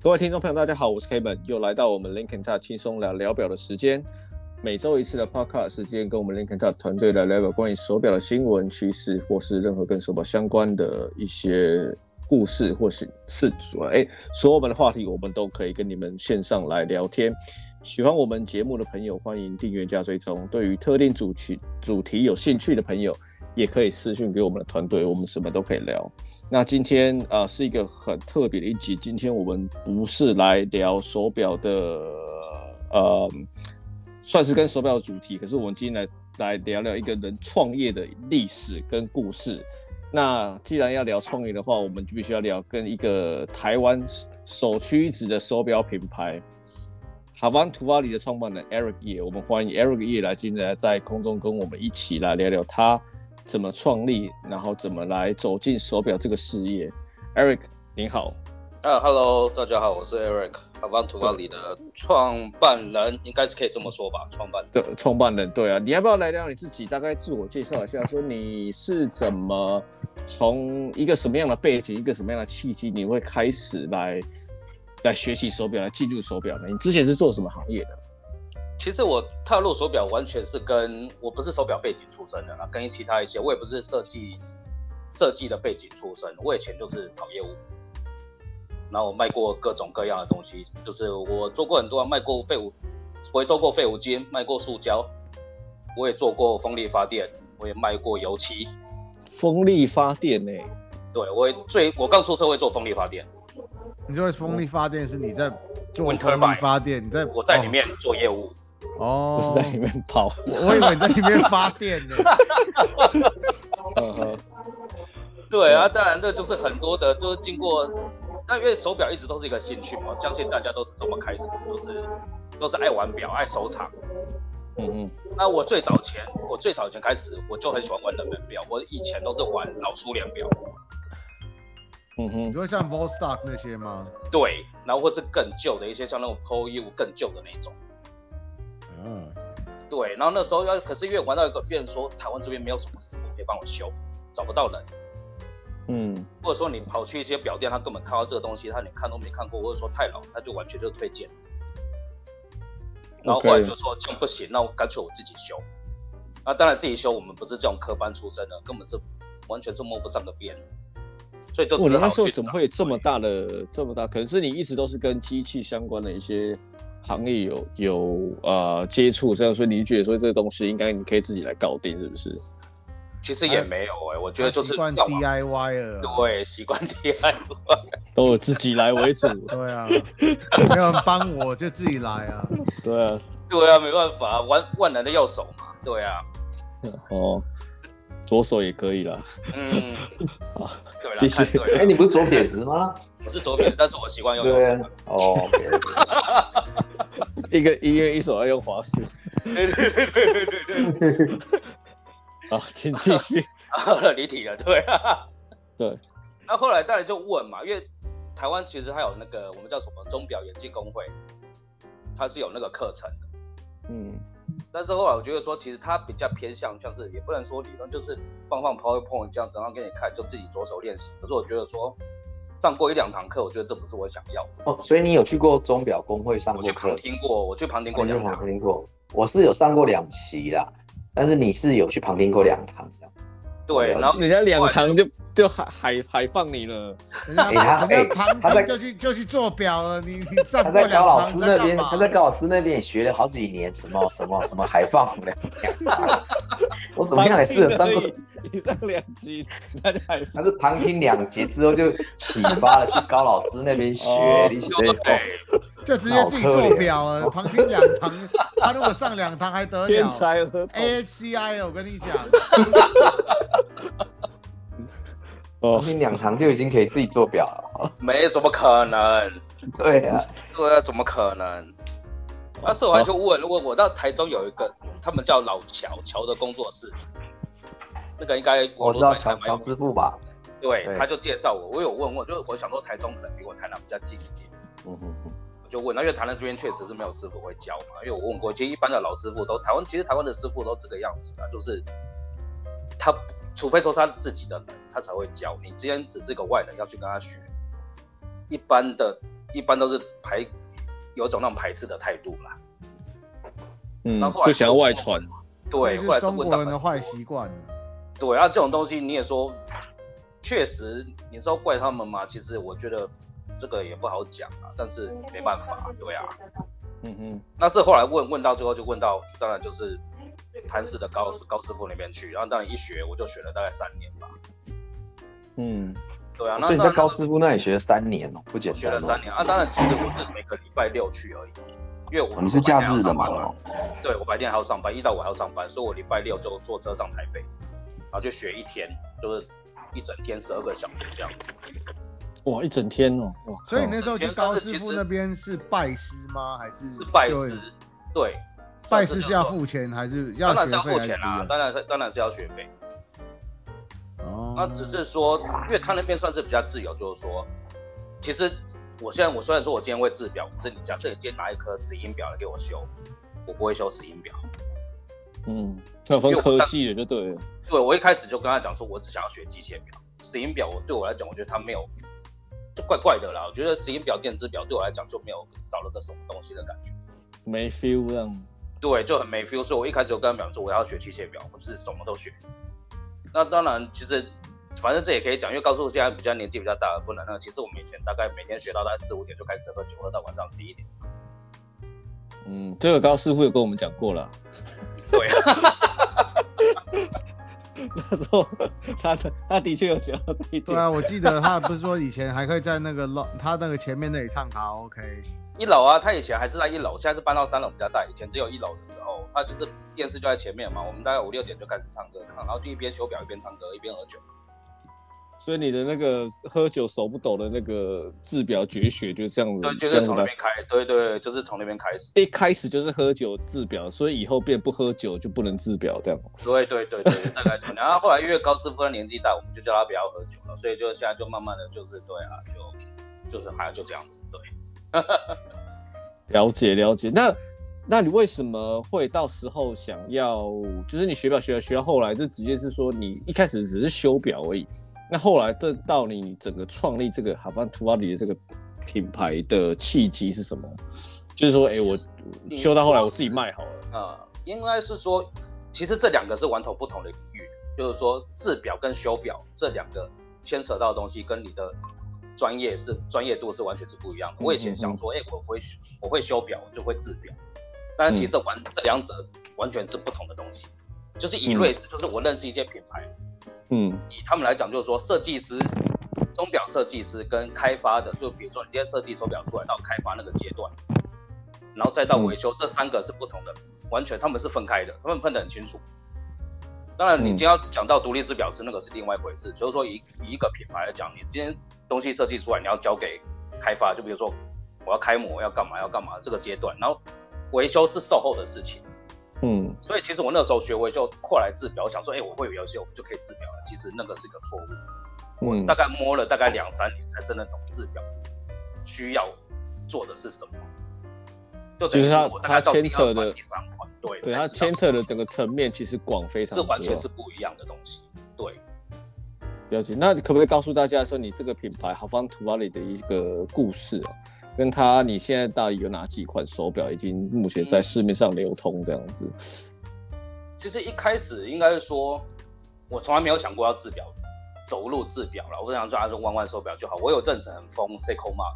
各位听众朋友，大家好，我是 Kevin，又来到我们 Link and Talk 轻松聊聊表的时间。每周一次的 Podcast 时间，跟我们 Link and Talk 团队来聊聊关于手表的新闻趋势，或是任何跟手表相关的一些故事，或是是主哎，所有我们的话题，我们都可以跟你们线上来聊天。喜欢我们节目的朋友，欢迎订阅加追踪。对于特定主题主题有兴趣的朋友，也可以私讯给我们的团队，我们什么都可以聊。那今天啊、是一个很特别的一集，今天我们不是来聊手表的，呃，算是跟手表的主题，可是我们今天来来聊聊一个人创业的历史跟故事。那既然要聊创业的话，我们就必须要聊跟一个台湾首屈一指的手表品牌，Havant 图瓦里的创办人 Eric Ye，我们欢迎 Eric Ye 来今天在空中跟我们一起来聊聊他。怎么创立，然后怎么来走进手表这个事业？Eric，您好。啊，Hello，大家好，我是 Eric，Havant 图瓦里的创办人，应该是可以这么说吧？创办人。对，创办人，对啊。你要不要来聊你自己？大概自我介绍一下，说你是怎么从一个什么样的背景，一个什么样的契机，你会开始来来学习手表，来进入手表呢？你之前是做什么行业的？其实我踏入手表完全是跟我不是手表背景出身的啦，跟其他一些我也不是设计设计的背景出身，我以前就是跑业务，然后我卖过各种各样的东西，就是我做过很多，卖过废物，回收过废物金，卖过塑胶，我也做过风力发电，我也卖过油漆。风力发电呢、欸？对，我最我刚出社会做风力发电。你说风力发电是你在做风力发电？你在我在里面做业务。哦，不是在里面跑，我以为你在里面发电呢。对啊，当然这就是很多的，就是经过，但因为手表一直都是一个兴趣嘛，相信大家都是这么开始，都是都是爱玩表、爱收藏。嗯嗯。那我最早前，我最早前开始，我就很喜欢玩冷门表，我以前都是玩老苏联表。嗯哼。你会像 Vostok 那些吗？对，然后或是更旧的一些，像那种 ProU 更旧的那种。嗯，对，然后那时候要，可是因为玩到一个变说，台湾这边没有什么师傅可以帮我修，找不到人。嗯，或者说你跑去一些表店，他根本看到这个东西，他连看都没看过，或者说太老，他就完全就推荐。然后后来就说这样不行，那我干脆我自己修。那当然自己修，我们不是这种科班出身的，根本是完全是摸不上的边。所以就我那时候怎么会有这么大的这么大？可能是你一直都是跟机器相关的一些。行业有有呃接触这样，所以你觉得说这个东西应该你可以自己来搞定，是不是？其实也没有哎、欸，我觉得就是习惯 DIY 了。对，习惯 DIY，都有自己来为主。对啊，没有人帮我就自己来啊。对啊，对啊，没办法，万万能的右手嘛。对啊，哦，左手也可以啦。嗯，好，对了，继续。哎、欸，你不是左撇子吗？我是左撇子，但是我习惯用右手。哦。一个音乐一手要用滑式，对对对对对对。好，请继续。离题了，对啊，对。那后来当然就问嘛，因为台湾其实还有那个我们叫什么钟表眼镜工会，它是有那个课程的。嗯。但是后来我觉得说，其实它比较偏向像是，也不能说理论，就是放放 PowerPoint 这样子，然后给你看，就自己着手练习。可是我觉得说。上过一两堂课，我觉得这不是我想要的哦。所以你有去过钟表工会上过课？我去旁听过，我去旁听过两堂。旁听过，我是有上过两期啦，但是你是有去旁听过两堂。对，然后人家两堂就就海海海放你了，人家他在旁边就去就去做表了，你你上他在高老师那边，他在高老师那边也学了好几年，什么什么什么海放两 我怎么样也适合上过你上两集，他就海他是旁听两节之后就启发了去高老师那边学，你对。对，就直接自己做表了，旁听两堂，他如果上两堂还得了？天才，A H C I，我跟你讲。哦，你两堂就已经可以自己做表了？没什么可能。对呀、啊，对啊，怎么可能？那时候我还就问，如果我到台中有一个，他们叫老乔乔的工作室，那个应该我知道乔乔师傅吧？对，对他就介绍我，我有问问，就我想说台中可能比我台南比较近一点。嗯哼哼，我就问，那因为台南这边确实是没有师傅会教嘛，因为我问过，其实一般的老师傅都台湾，其实台湾的师傅都这个样子啊，就是他。除非说他自己的人，他才会教你。今天只是个外人要去跟他学，一般的一般都是排有一种那种排斥的态度啦。嗯，那后来就想要外传。对，后来是中国人的坏习惯。对，然后这种东西你也说，确实，你说怪他们吗？其实我觉得这个也不好讲啊，但是没办法，对啊。嗯嗯。那是后来问问到最后就问到，当然就是盘石的高高师傅那边去，然后当然一学我就学了大概三年吧。嗯，对啊。所以你在高师傅那里学了三年哦，不简单。学了三年啊，当然其实我是每个礼拜六去而已。因为我你是假日的嘛？哦，对，我白天还要上班，一到五还要上班，所以我礼拜六就坐车上台北，然后就学一天，就是一整天十二个小时这样子。哇，一整天哦！哇，所以你那时候去高师傅那边是拜师吗？还是是拜师？对，拜师是要付钱还是要？当然是要付钱啊，当然是当然是要学费。哦，那只是说，因为他那边算是比较自由，就是说，其实。我现在我虽然说我今天会制表，可是你假设你今天拿一颗石英表来给我修，我不会修石英表。嗯，它分科系的就对了。对，我一开始就跟他讲说，我只想要学机械表。石英表我对我来讲，我觉得它没有，就怪怪的啦。我觉得石英表、电子表对我来讲就没有少了个什么东西的感觉，没 feel 这样。对，就很没 feel。所以我一开始就跟他讲说，我要学机械表，我是什么都学。那当然，其实。反正这也可以讲，因为高师傅现在比较年纪比较大了，不能那个。其实我们以前大概每天学到大概四五点就开始喝酒，喝到晚上十一点。嗯，这个高师傅有跟我们讲过了。对啊。那时候他的他的确有讲到这一点。对啊，我记得他不是说以前还可以在那个楼，他那个前面那里唱卡拉 OK。一楼啊，他以前还是在一楼，现在是搬到三楼比较大。以前只有一楼的时候，他就是电视就在前面嘛。我们大概五六点就开始唱歌，看，然后就一边修表一边唱歌，一边喝酒。所以你的那个喝酒手不抖的那个治表绝学就是这样子，对，就是从那边开，对对，就是从那边开始。一开始就是喝酒治表，所以以后变不喝酒就不能治表，这样。对对对对，大概就。然后后来因为高师傅的年纪大，我们就叫他不要喝酒了，所以就现在就慢慢的就是对啊，就就是还就这样子，对。了解了解，那那你为什么会到时候想要，就是你学表学到学到后来，就直接是说你一开始只是修表而已。那后来，这到你整个创立这个哈凡图瓦里的这个品牌的契机是什么？就是说，哎、欸，我修到后来我自己卖好了。啊、呃，应该是说，其实这两个是完全不同的领域。就是说，制表跟修表这两个牵扯到的东西，跟你的专业是专业度是完全是不一样的。我以前想说，哎、欸，我会我会修表，我就会制表。但是其实这完、嗯、这两者完全是不同的东西。就是以瑞士，就是我认识一些品牌。嗯，以他们来讲，就是说设计师、钟表设计师跟开发的，就比如说你今天设计手表出来到开发那个阶段，然后再到维修，嗯、这三个是不同的，完全他们是分开的，他们分得很清楚。当然，你今天要讲到独立制表师，那个是另外一回事。就是说以，以以一个品牌来讲，你今天东西设计出来，你要交给开发，就比如说我要开模，要干嘛要干嘛这个阶段，然后维修是售后的事情。嗯，所以其实我那时候学维修过来制表，我想说，哎、欸，我会维修，我就可以制表了。其实那个是个错误。我大概摸了大概两三年，才真的懂制表需要做的是什么。就是它它牵扯的第三款，对对，它牵扯的整个层面其实广非常多，是完全是不一样的东西。对，了解。那可不可以告诉大家说，你这个品牌好方图瓦里的一个故事啊？跟他，你现在到底有哪几款手表已经目前在市面上流通这样子？其实一开始应该是说，我从来没有想过要制表，走路制表了。我想说还是弯弯手表就好。我有阵子很疯 Seiko Mark，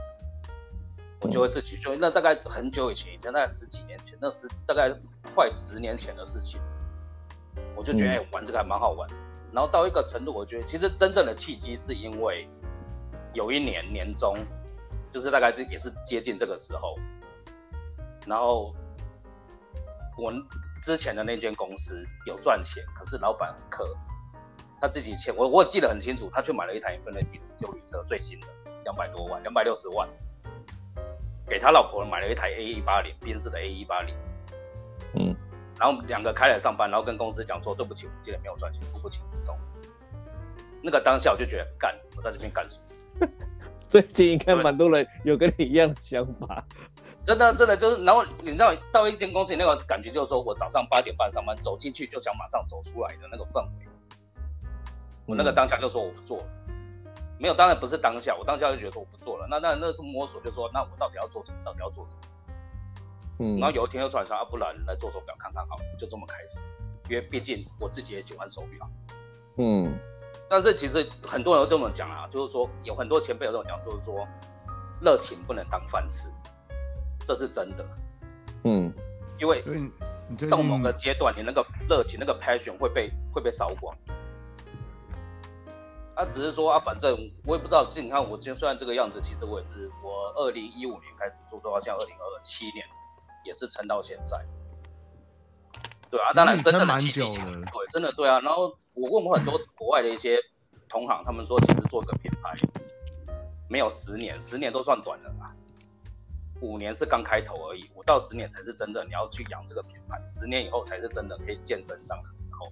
我就会自己就那大概很久以前，以前大概十几年前，那是大概快十年前的事情。我就觉得、嗯欸、玩这个还蛮好玩。然后到一个程度，我觉得其实真正的契机是因为有一年年终。就是大概是也是接近这个时候，然后我之前的那间公司有赚钱，可是老板很氪，他自己欠我，我记得很清楚，他去买了一台 Infiniti 的休旅车，最新的两百多万，两百六十万，给他老婆买了一台 A 一八零，宾士的 A 一八零，嗯，然后两个开来上班，然后跟公司讲说对不起，我们今天没有赚钱，付不起走。那个当下我就觉得干，我在这边干什么？最近应该蛮多人有跟你一样的想法，真的真的就是，然后你知道到一间公司那个感觉就是说，我早上八点半上班，走进去就想马上走出来的那个氛围。我那个当下就说我不做了，没有，当然不是当下，我当下就觉得说我不做了。那那那是摸索，就说那我到底要做什么？到底要做什么？嗯，然后有一天又突然说啊，不然来做手表看看好，就这么开始。因为毕竟我自己也喜欢手表。嗯，但是其实很多人都这么讲啊，就是说有很多前辈有这么讲，就是说热情不能当饭吃，这是真的。嗯，因为到某个阶段，你那个热情、那个 passion 会被会被烧光。他、啊、只是说啊，反正我也不知道。其实你看，我今天虽然这个样子，其实我也是我二零一五年开始做，到现在二零二七年，也是撑到现在。对啊，当然真正的契机。对，真的对啊。然后我问过很多国外的一些同行，他们说其实做一个品牌没有十年，十年都算短了啦。五年是刚开头而已，五到十年才是真正你要去养这个品牌，十年以后才是真的可以见真章的时候。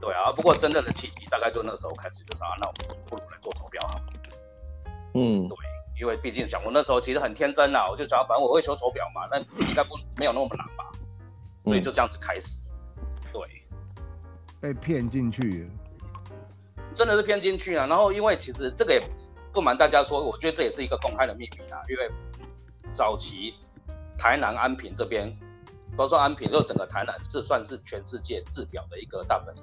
对啊，不过真正的契机大概就那时候开始，就是啊，那我们不如来做手表好。嗯，对，因为毕竟想我那时候其实很天真啊，我就想反正我会修手表嘛，那应该不没有那么难吧，所以就这样子开始。对，被骗进去，真的是骗进去啊。然后因为其实这个也不瞒大家说，我觉得这也是一个公开的秘密啊，因为早期台南安平这边，都说安平就整个台南是算是全世界制表的一个大本营。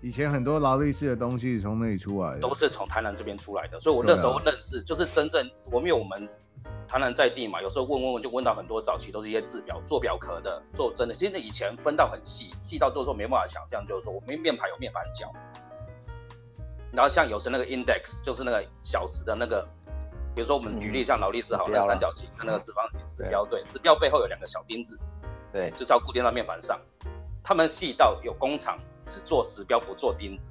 以前很多劳力士的东西从那里出来的，都是从台南这边出来的，所以我那时候认识，就是真正我们有我们台南在地嘛，有时候问问问就问到很多早期都是一些制表做表壳的，做真的，现在以前分到很细，细到做做没办法想象，就是说我们面盘有面盘角，然后像有时那个 index 就是那个小时的那个，比如说我们举例像劳力士好，那个三角形跟那个四方形时标，对，石标背后有两个小钉子，对，就是要固定到面盘上，他们细到有工厂。只做石标不做钉子，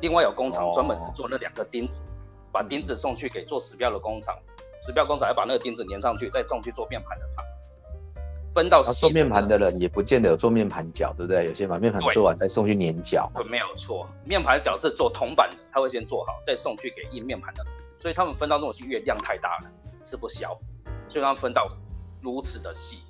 另外有工厂专门只做那两个钉子，把钉子送去给做石标的工厂，石标工厂要把那个钉子粘上去，再送去做面盘的厂。分到做面盘的人也不见得有做面盘角，对不对？有些把面盘做完再送去粘脚。对，没有错，面盘角是做铜板的，他会先做好，再送去给印面盘的。所以他们分到那种细，因为量太大了，吃不消，所以他们分到如此的细。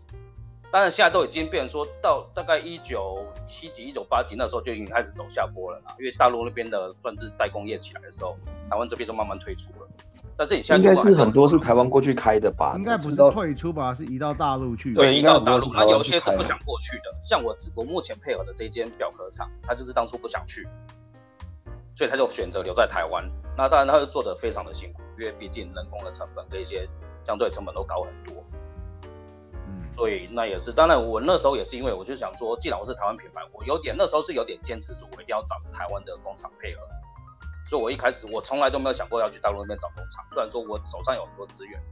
当然，现在都已经变成说到大概一九七几、一九八几那时候就已经开始走下坡了啦。因为大陆那边的专制代工业起来的时候，台湾这边都慢慢退出了。但是你现在应该是很多是台湾过去开的吧？应该不是退出吧？是移到大陆去。对，移到大陆。那有些是不想过去的，像我我目前配合的这间表壳厂，他就是当初不想去，所以他就选择留在台湾。那当然，他就做的非常的辛苦，因为毕竟人工的成本跟一些相对成本都高很多。所以那也是，当然我那时候也是因为我就想说，既然我是台湾品牌，我有点那时候是有点坚持，说我一定要找台湾的工厂配合。所以我一开始我从来都没有想过要去大陆那边找工厂，虽然说我手上有很多资源，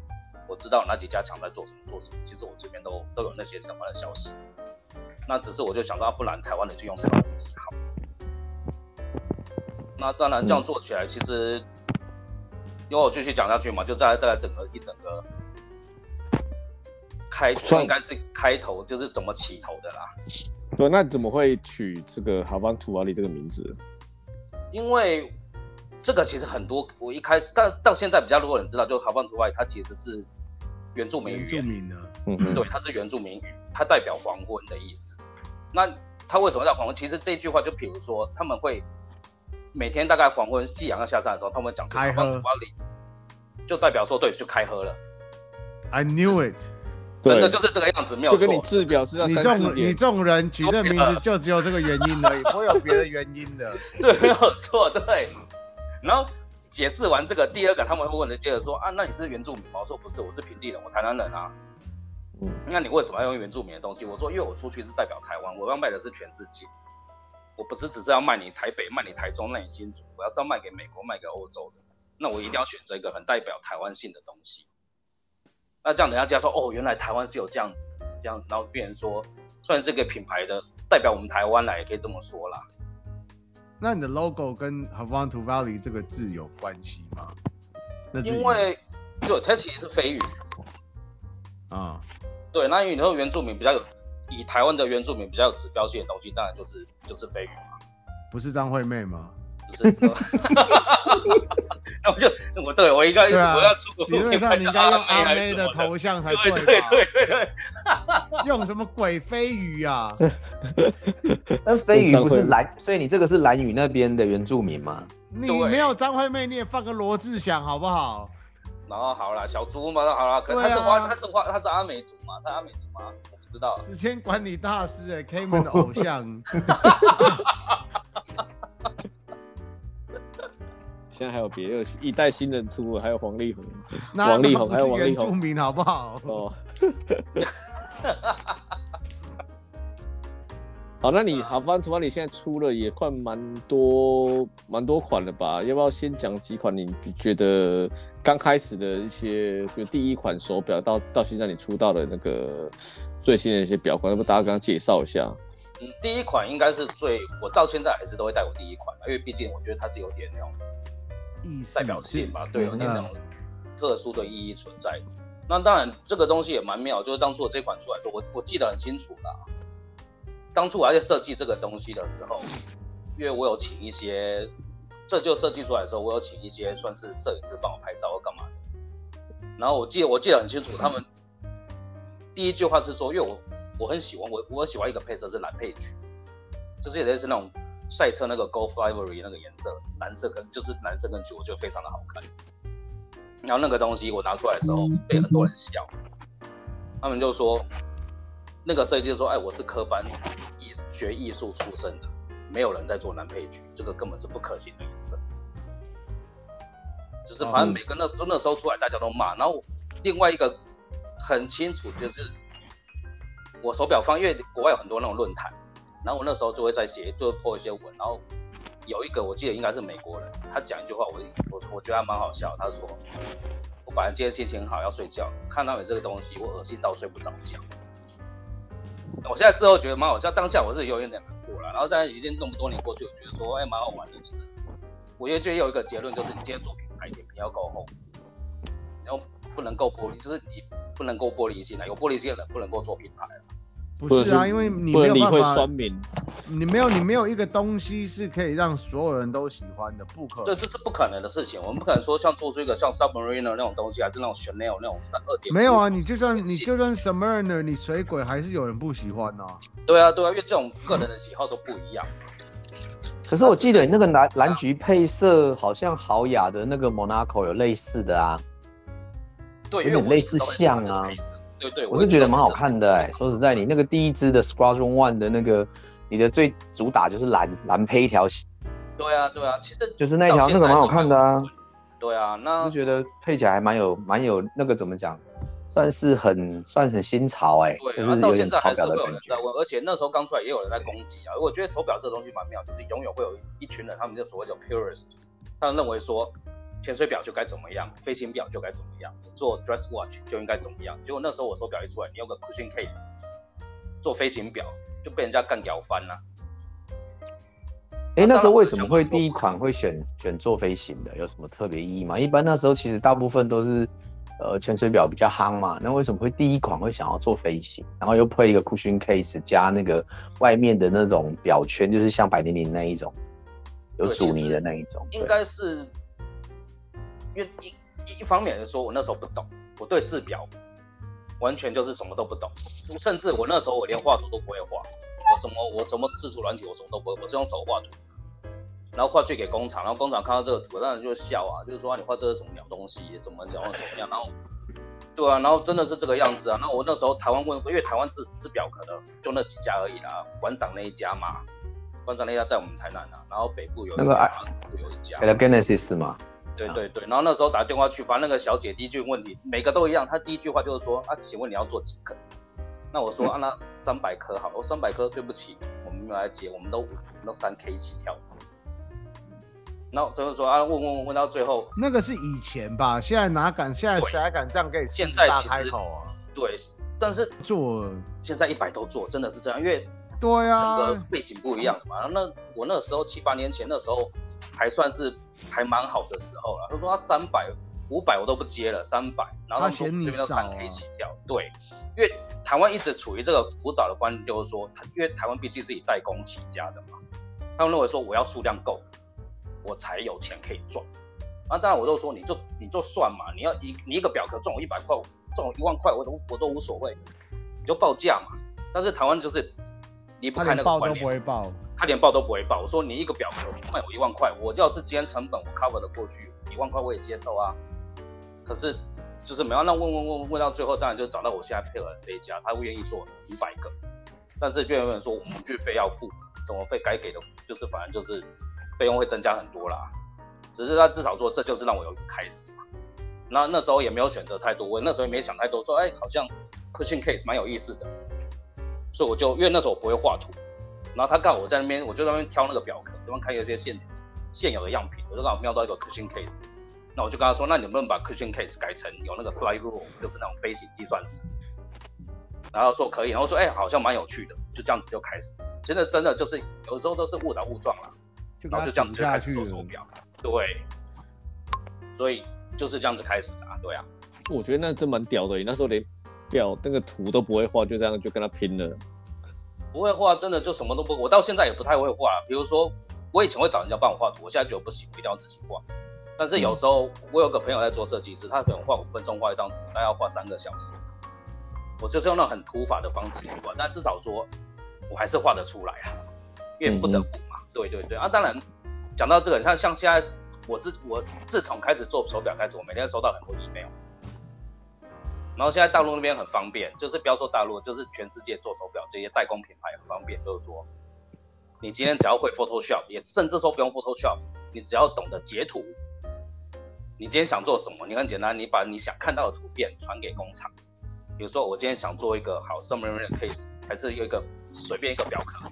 我知道哪几家厂在做什么做什么，其实我这边都都有那些相关的消息。那只是我就想到，不然台湾的就用台湾东西好。那当然这样做起来，其实因为我继续讲下去嘛，就在在整个一整个。开头应该是开头，就是怎么起头的啦。对，那怎么会取这个 Havant Valley 这个名字？因为这个其实很多，我一开始，到到现在比较多人知道，就 Havant Valley 它其实是原住民语。原住民的，嗯嗯，对，它是原住民语，它代表黄昏的意思。那它为什么叫黄昏？其实这句话就比如说，他们会每天大概黄昏夕阳要下山的时候，他们会讲 Havant Valley，就代表说对，就开喝了。I knew it。真的就是这个样子，没有错。就跟你制表是要三四。你这种你这种人举这名字就只有这个原因而已，不会有别的原因的。对，没有错，对。然后解释完这个，第二个他们会问的接着说啊，那你是原住民吗？我说不是，我是平地人，我台南人啊。嗯。那你为什么要用原住民的东西？我说因为我出去是代表台湾，我要卖的是全世界。我不是只是要卖你台北，卖你台中，卖你新竹，我要是要卖给美国，卖给欧洲的，那我一定要选择一个很代表台湾性的东西。那这样，人家就要说哦，原来台湾是有这样子，这样，然后变成说，算这个品牌的代表我们台湾来，也可以这么说啦。那你的 logo 跟 Havant Valley 这个字有关系吗？那因为，就它其实是飞鱼啊。对，那因为你说原住民比较有，以台湾的原住民比较有指标性的东西，当然就是就是飞鱼嘛。不是张惠妹吗？那我就我对我应该、啊、我要出国，理论上你应该用阿妹的头像才对？对对对对，用什么鬼飞鱼啊？但飞鱼不是蓝，所以你这个是蓝屿那边的原住民吗？你没有张惠妹，你也放个罗志祥好不好？然后好了，小猪嘛，那好了，可是他是花，他是花，他是阿美族嘛，他阿美族吗？我不知道。时间管理大师哎，Kman 的偶像。现在还有别的一代新人出，还有黄力宏，王力宏还有王力宏，著名好不好？哦。好，那你好，反正除你现在出了也快蛮多蛮多款了吧？要不要先讲几款你觉得刚开始的一些，就第一款手表到到现在你出到的那个最新的一些表款，要不大家刚刚介绍一下？嗯，第一款应该是最，我到现在还是都会戴我第一款，因为毕竟我觉得它是有点那种代表性吧，对，有点那种特殊的意义存在。那当然，这个东西也蛮妙，就是当初我这款出来之后，我我记得很清楚啦。当初我在设计这个东西的时候，因为我有请一些，这就设计出来的时候，我有请一些算是摄影师帮我拍照或干嘛的。然后我记得我记得很清楚，他们第一句话是说，因为我我很喜欢我我喜欢一个配色是蓝配橘，就是也类似那种赛车那个 Gulf Ivory 那个颜色，蓝色跟就是蓝色跟橘，我觉得非常的好看。然后那个东西我拿出来的时候，被很多人笑，他们就说。那个设计师说：“哎，我是科班艺学艺术出身的，没有人在做蓝配橘，这个根本是不可行的颜色。就是反正每个那那时候出来，大家都骂。然后另外一个很清楚，就是我手表方，因为国外有很多那种论坛，然后我那时候就会在写，就会 po 一些文。然后有一个我记得应该是美国人，他讲一句话，我我我觉得还蛮好笑。他说：我本来今天心情好，要睡觉，看到你这个东西，我恶心到睡不着觉。”我现在事后觉得蛮好笑，当下我是有一点难过了。然后现在已经这么多年过去，我觉得说，哎、欸，蛮好玩的。就是，我觉得有一个结论，就是你今天做品牌，脸皮要够厚，然后不能够玻璃，就是你不能够玻璃心啊，有玻璃心的人不能够做品牌。不是啊，因为你没有办法，酸民，你没有你没有一个东西是可以让所有人都喜欢的，不可能。对，这是不可能的事情。我们不可能说像做出一个像 Submariner 那种东西，还是那种 Chanel 那种三二点。没有啊，你就算你就算 Submariner，你水鬼还是有人不喜欢啊。对啊，对啊，因为这种个人的喜好都不一样。可是我记得那个蓝蓝橘配色好像豪雅的那个 Monaco 有类似的啊，对，有点类似像啊。对对，我是觉得蛮好看的哎、欸。说实在，你那个第一支的 Squadron One 的那个，你的最主打就是蓝蓝配一条线。对啊对啊，其实就是那条那个蛮好看的啊。对啊，那我觉得配起来还蛮有蛮有那个怎么讲，算是很算很新潮哎、欸。对，就是有点潮表的感觉。而且那时候刚出来也有人在攻击啊。我觉得手表这个东西蛮妙，就是永远会有一群人，他们就所谓叫 purist，他们认为说。潜水表就该怎么样，飞行表就该怎么样，你做 dress watch 就应该怎么样。结果那时候我手表一出来，你用个 cushion case 做飞行表，就被人家干掉翻了。哎、欸，那时候为什么会第一款会选选做飞行的？有什么特别意义吗？一般那时候其实大部分都是呃潜水表比较夯嘛，那为什么会第一款会想要做飞行？然后又配一个 cushion case 加那个外面的那种表圈，就是像百灵灵那一种有阻尼的那一种，应该是。因为一一方面来说，我那时候不懂，我对制表完全就是什么都不懂，甚至我那时候我连画图都不会画，我什么我什么制图软体我什么都不会，我是用手画图，然后画去给工厂，然后工厂看到这个图，当然就笑啊，就是说啊，你画这是什么鸟东西，怎么怎么怎么样，然后对啊，然后真的是这个样子啊，那我那时候台湾问，因为台湾制制表可能就那几家而已啦，馆长那一家嘛，馆长那一家在我们台南啊，然后北部有那个南部有一家，Genesis 嘛。对对对，然后那时候打电话去，反正那个小姐第一句问题每个都一样，她第一句话就是说啊，请问你要做几颗？那我说、嗯、啊，那三百颗好，我三百颗，对不起，我们没有来接，我们都我们都三 K 起跳。然后就是说啊，问问问到最后，那个是以前吧，现在哪敢？现在谁还敢这样给你现在大开口啊？对，但是做现在一百都做，真的是这样，因为对啊，整个背景不一样嘛。那我那时候七八年前那时候。还算是还蛮好的时候了。他说他三百、五百我都不接了，三百，然后他说这边都三 K 起跳。对，因为台湾一直处于这个古早的观念，就是说，因为台湾毕竟是以代工起家的嘛，他们认为说我要数量够，我才有钱可以赚。啊当然我都说你就你就算嘛，你要一你一个表壳赚我一百块，赚我一万块我都我都无所谓，你就报价嘛。但是台湾就是离不开那个观念，报都不会报。他连报都不会报。我说你一个表格卖我一万块，我要是今天成本我 cover 的过去，一万块我也接受啊。可是就是没有，那问问问问到最后，当然就找到我现在配合的这一家，他不愿意做五百个，但是别人说我模具费要付，怎么费该给的，就是反正就是费用会增加很多啦。只是他至少说这就是让我有一个开始嘛。那那时候也没有选择太多，我那时候也没想太多，说哎好像 cushion case 蛮有意思的，所以我就因为那时候我不会画图。然后他刚好我在那边，我就在那边挑那个表格，对方开一些现现有的样品，我就刚好瞄到一个 cushion case，那我就跟他说，那你能不能把 cushion case 改成有那个 fly rule，就是那种飞行计算尺？然后说可以，然后说哎，好像蛮有趣的，就这样子就开始。真的真的就是有时候都是误打误撞啦，然后就这样子就开始做手表，对，所以就是这样子开始的啊，对啊。我觉得那真蛮屌的，你那时候连表那个图都不会画，就这样就跟他拼了。不会画，真的就什么都不。我到现在也不太会画。比如说，我以前会找人家帮我画图，我现在觉得不行，我一定要自己画。但是有时候，我有个朋友在做设计师，他可能画五分钟画一张图，他要画三个小时。我就是用那种很土法的方式去画，但至少说，我还是画得出来啊，因为不得不嘛。对对对啊，当然，讲到这个，你看，像现在我自我自从开始做手表开始，我每天收到很多 email。然后现在大陆那边很方便，就是不要说大陆，就是全世界做手表这些代工品牌很方便，就是说，你今天只要会 Photoshop，也甚至说不用 Photoshop，你只要懂得截图，你今天想做什么，你很简单，你把你想看到的图片传给工厂。比如说我今天想做一个好 submarine case，还是有一个随便一个表壳，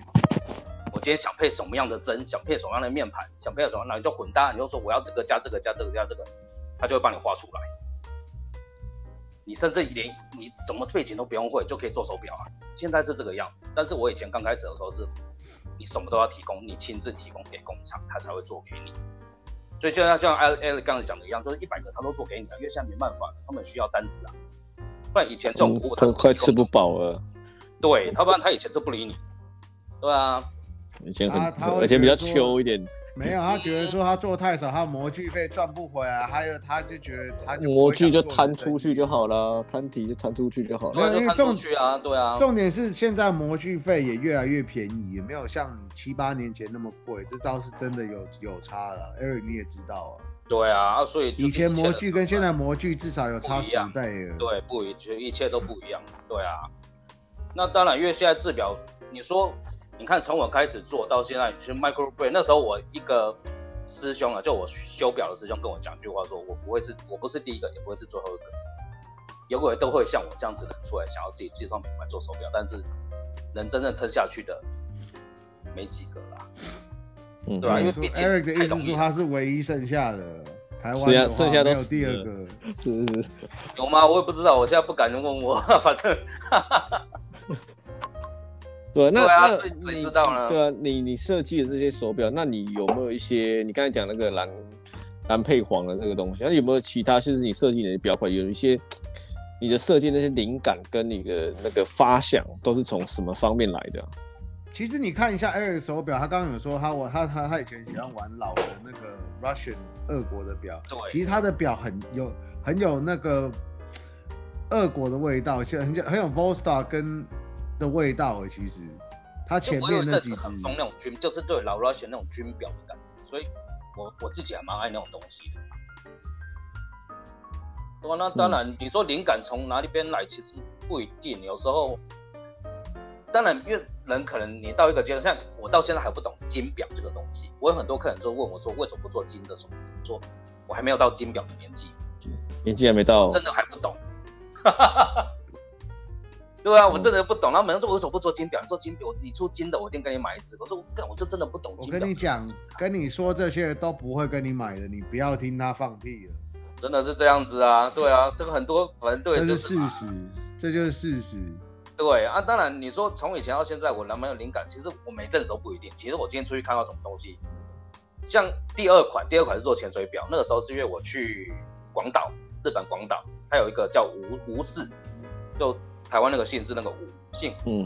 我今天想配什么样的针，想配什么样的面盘，想配什么，那你就混搭，你就说我要这个加这个加这个加这个，他就会帮你画出来。你甚至连你什么背景都不用会就可以做手表啊！现在是这个样子，但是我以前刚开始的时候是，你什么都要提供，你亲自提供给工厂，他才会做给你。所以就像像艾艾刚才讲的一样，就是一百个他都做给你了，因为现在没办法，他们需要单子啊。不然以前这种服务他、嗯、快吃不饱了。对，他不然他以前是不理你。对啊。以前很，而且比较秋一点。没有，他觉得说他做太少，他模具费赚不回来。还有，他就觉得他模具就摊出去就好了，摊体就摊出去就好了。没有，因为重点啊，对啊。重点是现在模具费也越来越便宜，也没有像七八年前那么贵。这倒是真的有有差了，Eric 你也知道啊。对啊，所以以前模具跟现在模具至少有差十倍。对，不一，就一切都不一样。对啊。那当然，因为现在制表，你说。你看，从我开始做到现在，其实 Microbrain 那时候，我一个师兄啊，就我修表的师兄跟我讲一句话，说我不会是，我不是第一个，也不会是最后一个，有个人都会像我这样子的出来，想要自己自创品牌做手表，但是能真正撑下去的没几个啦。嗯，对吧？因为 Eric 的意思说他是唯一剩下的台湾，剩下都有第二个，是是是，有吗？我也不知道，我现在不敢问我，反正。对，那对啊，那你知道了？对啊，你你设计的这些手表，那你有没有一些？你刚才讲那个蓝蓝配黄的那个东西，那有没有其他？就是你设计的表款有一些，你的设计那些灵感跟你的那个发想都是从什么方面来的？其实你看一下 Eric 手表，他刚刚有说他我他他他以前喜欢玩老的那个 Russian 俄国的表，对，其实他的表很有很有那个俄国的味道，就很很有 Volstar 跟。的味道，其实它前面那几只很疯那种军，就是对老 Russian 那种军表的感觉，所以我我自己还蛮爱那种东西的。那当然，嗯、你说灵感从哪里边来，其实不一定。有时候，当然，因为人可能你到一个阶段，像我到现在还不懂金表这个东西。我有很多客人就问我说，为什么不做金的什么？做我还没有到金表的年纪，年纪还没到，真的还不懂。对啊，我真的不懂。然后每人说：“为什么不做金表？你做金表，你出金的，我一定给你买一只。”我说：“我我就真的不懂金表。”我跟你讲，跟你说这些都不会跟你买的，你不要听他放屁了。真的是这样子啊？对啊，这个很多反正对，这是事实，这就是事实。对啊，当然你说从以前到现在，我能不能有灵感？其实我每阵子都不一定。其实我今天出去看到什么东西，像第二款，第二款是做潜水表，那个时候是因为我去广岛，日本广岛，它有一个叫吴吴氏，就。台湾那个姓是那个吴姓，嗯，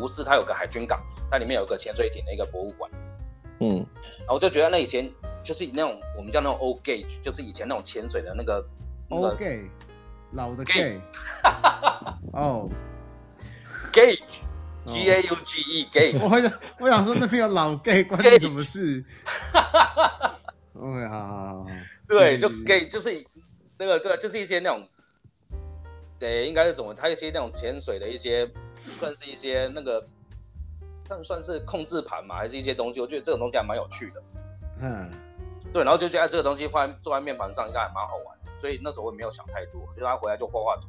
吴氏，它有个海军港，它里面有个潜水艇的一个博物馆，嗯，然后我就觉得那以前就是那种我们叫那种 old gauge，就是以前那种潜水的那个 old gauge，老的 gauge，哦。gauge，G A U G E gay。我想我想说那边有老 gay，关你 什么事？OK，好好好好。对，就 gay 就是那个对，就是一些那种，对，应该是怎么？它一些那种潜水的一些，算是一些那个，算算是控制盘嘛，还是一些东西？我觉得这种东西还蛮有趣的。嗯，对，然后就觉得这个东西放在坐在面盘上应该还蛮好玩。所以那时候我也没有想太多，就他回来就画画图，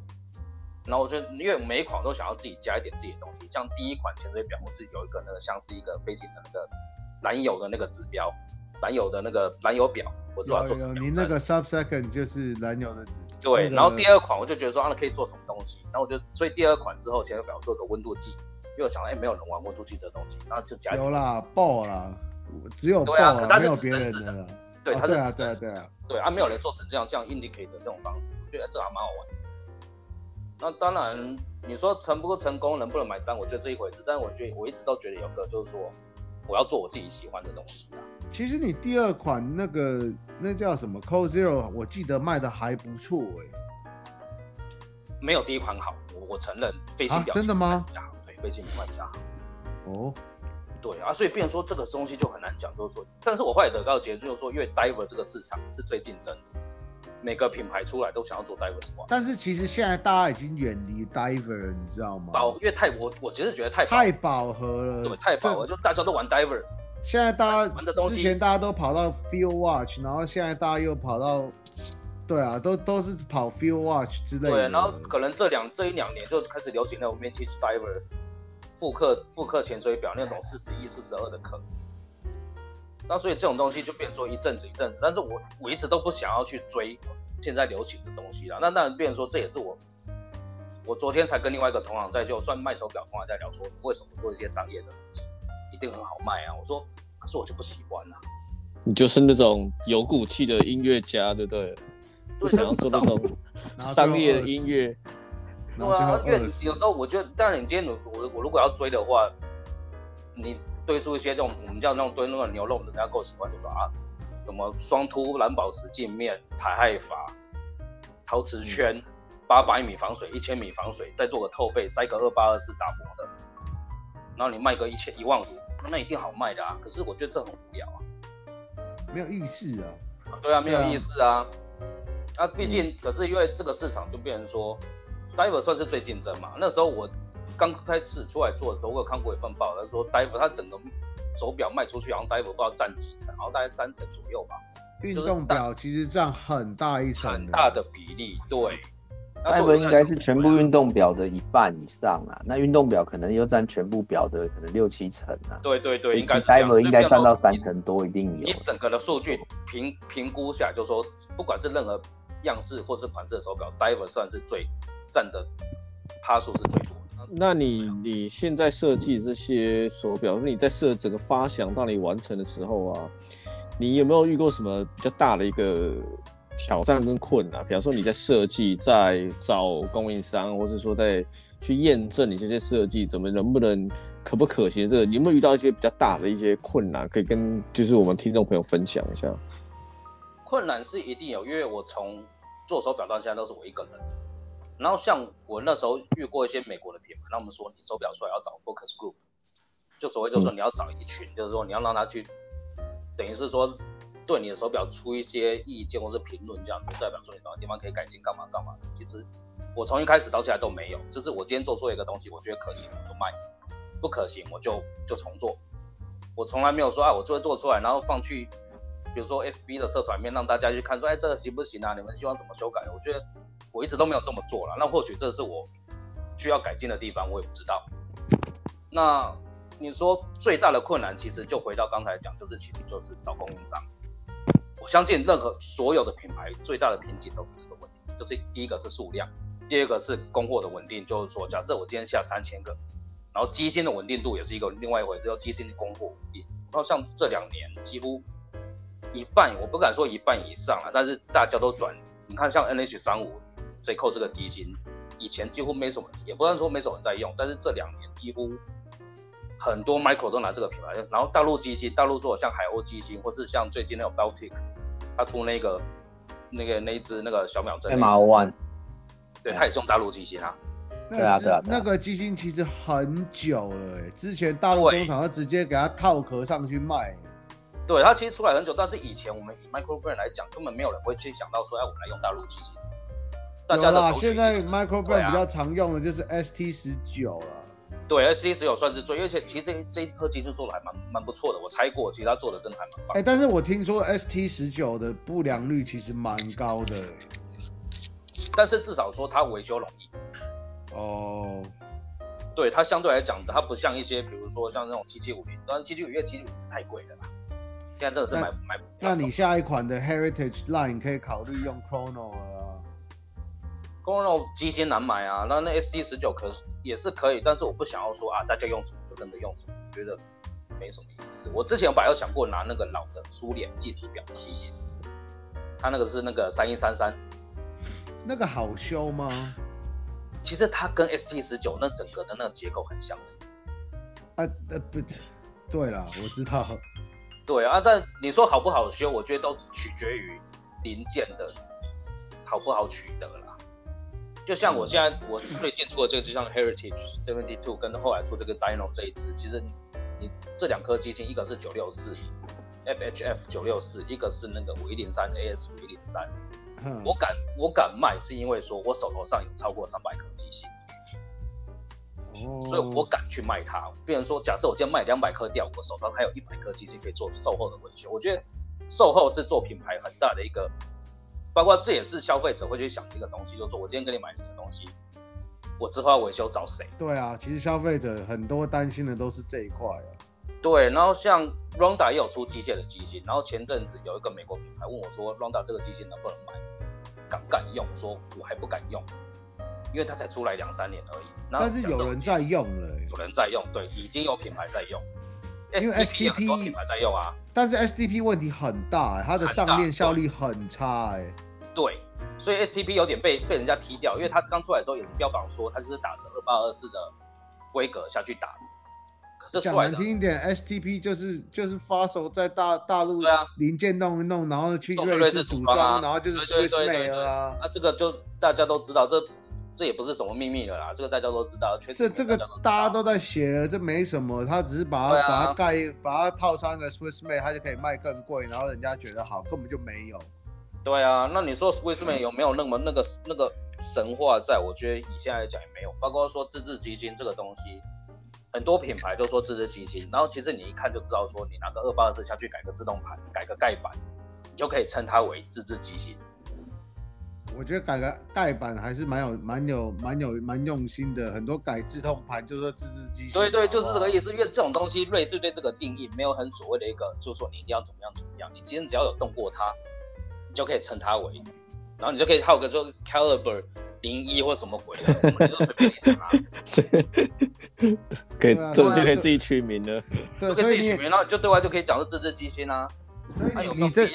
然后我就因为每一款都想要自己加一点自己的东西，像第一款潜水表，我是有一个那个像是一个飞行的那个燃油的那个指标，燃油的那个燃油表，我主要做什么？你那个 sub second 就是燃油的指标。对，然后第二款我就觉得说啊，可以做什么东西？然后我就所以第二款之后潜水表做个温度计，因为我想哎，没有人玩温度计这东西，然后就加有啦，爆啦，只有爆了，没有别人的了。对，它是对啊，对啊，对啊，对啊，没有人做成这样这样 indicate 的这种方式，我觉得这还蛮好玩的。那当然，你说成不成功，能不能买单，我觉得这一回事。但是我觉得我一直都觉得有个就是说，我要做我自己喜欢的东西啊。其实你第二款那个那叫什么 Cold Zero，我记得卖的还不错哎、欸，没有第一款好，我我承认飞行表、啊、真的吗？对，飞行表比较好。哦。对啊，所以变成说这个东西就很难讲，就是说，但是我后来得到的结论就是说，因为 diver 这个市场是最竞争的，每个品牌出来都想要做 diver 的话。但是其实现在大家已经远离 diver 了，你知道吗？饱，因为太我我其实觉得太太饱和了，对，太饱和，就大家都玩 diver。现在大家之前大家都跑到 field watch，然后现在大家又跑到，对啊，都都是跑 field watch 之类的。对，然后可能这两这一两年就开始流行那种 vintage diver。复刻复刻潜水表那种四十一、四十二的壳，那所以这种东西就变成说一阵子一阵子，但是我我一直都不想要去追现在流行的东西啦。那当然变成说这也是我，我昨天才跟另外一个同行在就算卖手表同行在聊说，为什么做一些商业的东西一定很好卖啊？我说，可是我就不喜欢啊。你就是那种有骨气的音乐家，对不对？不想要做那种商业的音乐。对啊，因为有时候我觉得，但是你今天我我如果要追的话，你堆出一些这种我们叫那种堆那个牛肉，人家够喜欢就说啊，什么双凸蓝宝石镜面、台海法、陶瓷圈、八百米防水、一千米防水，再做个透背，塞个二八二四打磨的，然后你卖个一千一万五，那一定好卖的啊。可是我觉得这很无聊啊，没有意思啊。对啊，没有意思啊。啊，毕竟、嗯、可是因为这个市场就变成说。Diver 算是最竞争嘛？那时候我刚开始出来做的时候，我有看过一份报，他说 Diver 它整个手表卖出去，好像 Diver 不知道占几成，然后大概三成左右吧。运动表其实占很大一层，很大的比例。对，Diver 应该是全部运动表的一半以上啊。那运动表可能又占全部表的可能六七成啊。对对对，应该 Diver 应该占到三成多，一定有。你整个的数据评评估下来，就是说不管是任何样式或是款式的手表，Diver 算是最。占的趴数是最多的。那你你现在设计这些手表，你在设整个发想到你完成的时候啊，你有没有遇过什么比较大的一个挑战跟困难？比方说你在设计，在找供应商，或是说在去验证你这些设计怎么能不能可不可行？这个你有没有遇到一些比较大的一些困难？可以跟就是我们听众朋友分享一下。困难是一定有，因为我从做手表到现在都是我一个人。然后像我那时候遇过一些美国的品牌，那我们说你手表出来要找 focus group，就所谓就是说你要找一群，嗯、就是说你要让他去，等于是说对你的手表出一些意见或是评论，这样就代表说你哪个地方可以改进，干嘛干嘛。其实我从一开始到现在都没有，就是我今天做出一个东西，我觉得可行我就卖，不可行我就就重做。我从来没有说啊，我就会做出来，然后放去比如说 FB 的社团面让大家去看，说哎这个行不行啊？你们希望怎么修改？我觉得。我一直都没有这么做了，那或许这是我需要改进的地方，我也不知道。那你说最大的困难，其实就回到刚才讲，就是其实就是找供应商。我相信任何所有的品牌最大的瓶颈都是这个问题，就是第一个是数量，第二个是供货的稳定。就是说，假设我今天下三千个，然后机芯的稳定度也是一个另外一回事，要机芯的供货稳定。然后像这两年几乎一半，我不敢说一半以上了，但是大家都转。你看像 NH35。Seiko 这个机芯，以前几乎没什么，也不能说没什么人在用，但是这两年几乎很多 Micro 都拿这个品牌。然后大陆机芯，大陆做像海鸥机芯，或是像最近那个 Baltic，他出那个那个那一只那个小秒针 M R One，对，他也是用大陆机芯啊。对啊对啊，那个机芯其实很久了哎，之前大陆工厂它直接给它套壳上去卖。对，它其实出来很久，但是以前我们以 micro brand 来讲，根本没有人会去想到说，哎，我们来用大陆机芯。大家的现在 micro brand 比较常用的就是 ST 十九了。对，ST 十九算是最，而且其实这这一颗机芯做的还蛮蛮不错的，我拆过，其实它做的真的还蛮棒。哎，但是我听说 ST 十九的不良率其实蛮高的。但是至少说它维修容易。哦，对，它相对来讲，它不像一些，比如说像那种七七五零，当然七七五零、七七五零太贵了啦。现在真的是买买。那你下一款的 Heritage Line 可以考虑用 Chrono 啊。机芯难买啊，那那 ST 十九可是也是可以，但是我不想要说啊，大家用什么就跟着用什么，我觉得没什么意思。我之前本来有想过拿那个老的苏联计时表的机芯，它那个是那个三一三三，那个好修吗？其实它跟 ST 十九那整个的那个结构很相似。啊呃不，对了，我知道。对啊，但你说好不好修，我觉得都取决于零件的好不好取得啦。就像我现在我最近出的这个，就像 Heritage Seventy Two 跟后来出这个 Dino 这一支，其实你这两颗机芯，一个是九六四 FHF 九六四，一个是那个五一零三 AS 五一零三。我敢我敢卖，是因为说我手头上有超过三百颗机芯。所以我敢去卖它。别人说，假设我今天卖两百颗掉，我手上还有一百颗机芯可以做售后的维修。我觉得售后是做品牌很大的一个，包括这也是消费者会去想的一个东西，就是说我今天跟你买你的东西，我之后要维修找谁？对啊，其实消费者很多担心的都是这一块啊。对，然后像 Ronda 也有出机械的机芯，然后前阵子有一个美国品牌问我说，Ronda 这个机芯能不能买？敢不敢用？我说我还不敢用。因为它才出来两三年而已，但是有人在用了，有人在用，对，已经有品牌在用，因为 STP 很多品牌在用啊，但是 STP 问题很大，它的上链效率很差，哎，对，所以 STP 有点被被人家踢掉，因为它刚出来的时候也是标榜说它就是打着二八二四的规格下去打，可是讲难听一点，STP 就是就是发手在大大陆零件弄一弄，然后去瑞士组装，然后就是 Swissmade 啊，那这个就大家都知道这。这也不是什么秘密了啦，这个大家都知道。这这个大家都在写，这没什么，他只是把它、啊、把它盖，把它套上一个 Swissmade，它就可以卖更贵，然后人家觉得好，根本就没有。对啊，那你说 Swissmade 有没有那么那个那个神话在？我觉得以现在来讲也没有。包括说自制机芯这个东西，很多品牌都说自制机芯，然后其实你一看就知道，说你拿个二八二四下去改个自动盘，改个盖板，你就可以称它为自制机芯。我觉得改个盖板还是蛮有、蛮有、蛮有、蛮用心的。很多改自动盘就是说自制机芯。对对，就是这个意思。因为这种东西，瑞士对这个定义没有很所谓的一个，就是说你一定要怎么样怎么样。你今天只要有动过它，你就可以称它为，然后你就可以套个说 caliber 零一或什么鬼的，什么你就随便你讲啊。可以，这就可以自己取名了。对，可以自己取名，然后就对外就可以讲是自制机芯啊。所以你你这。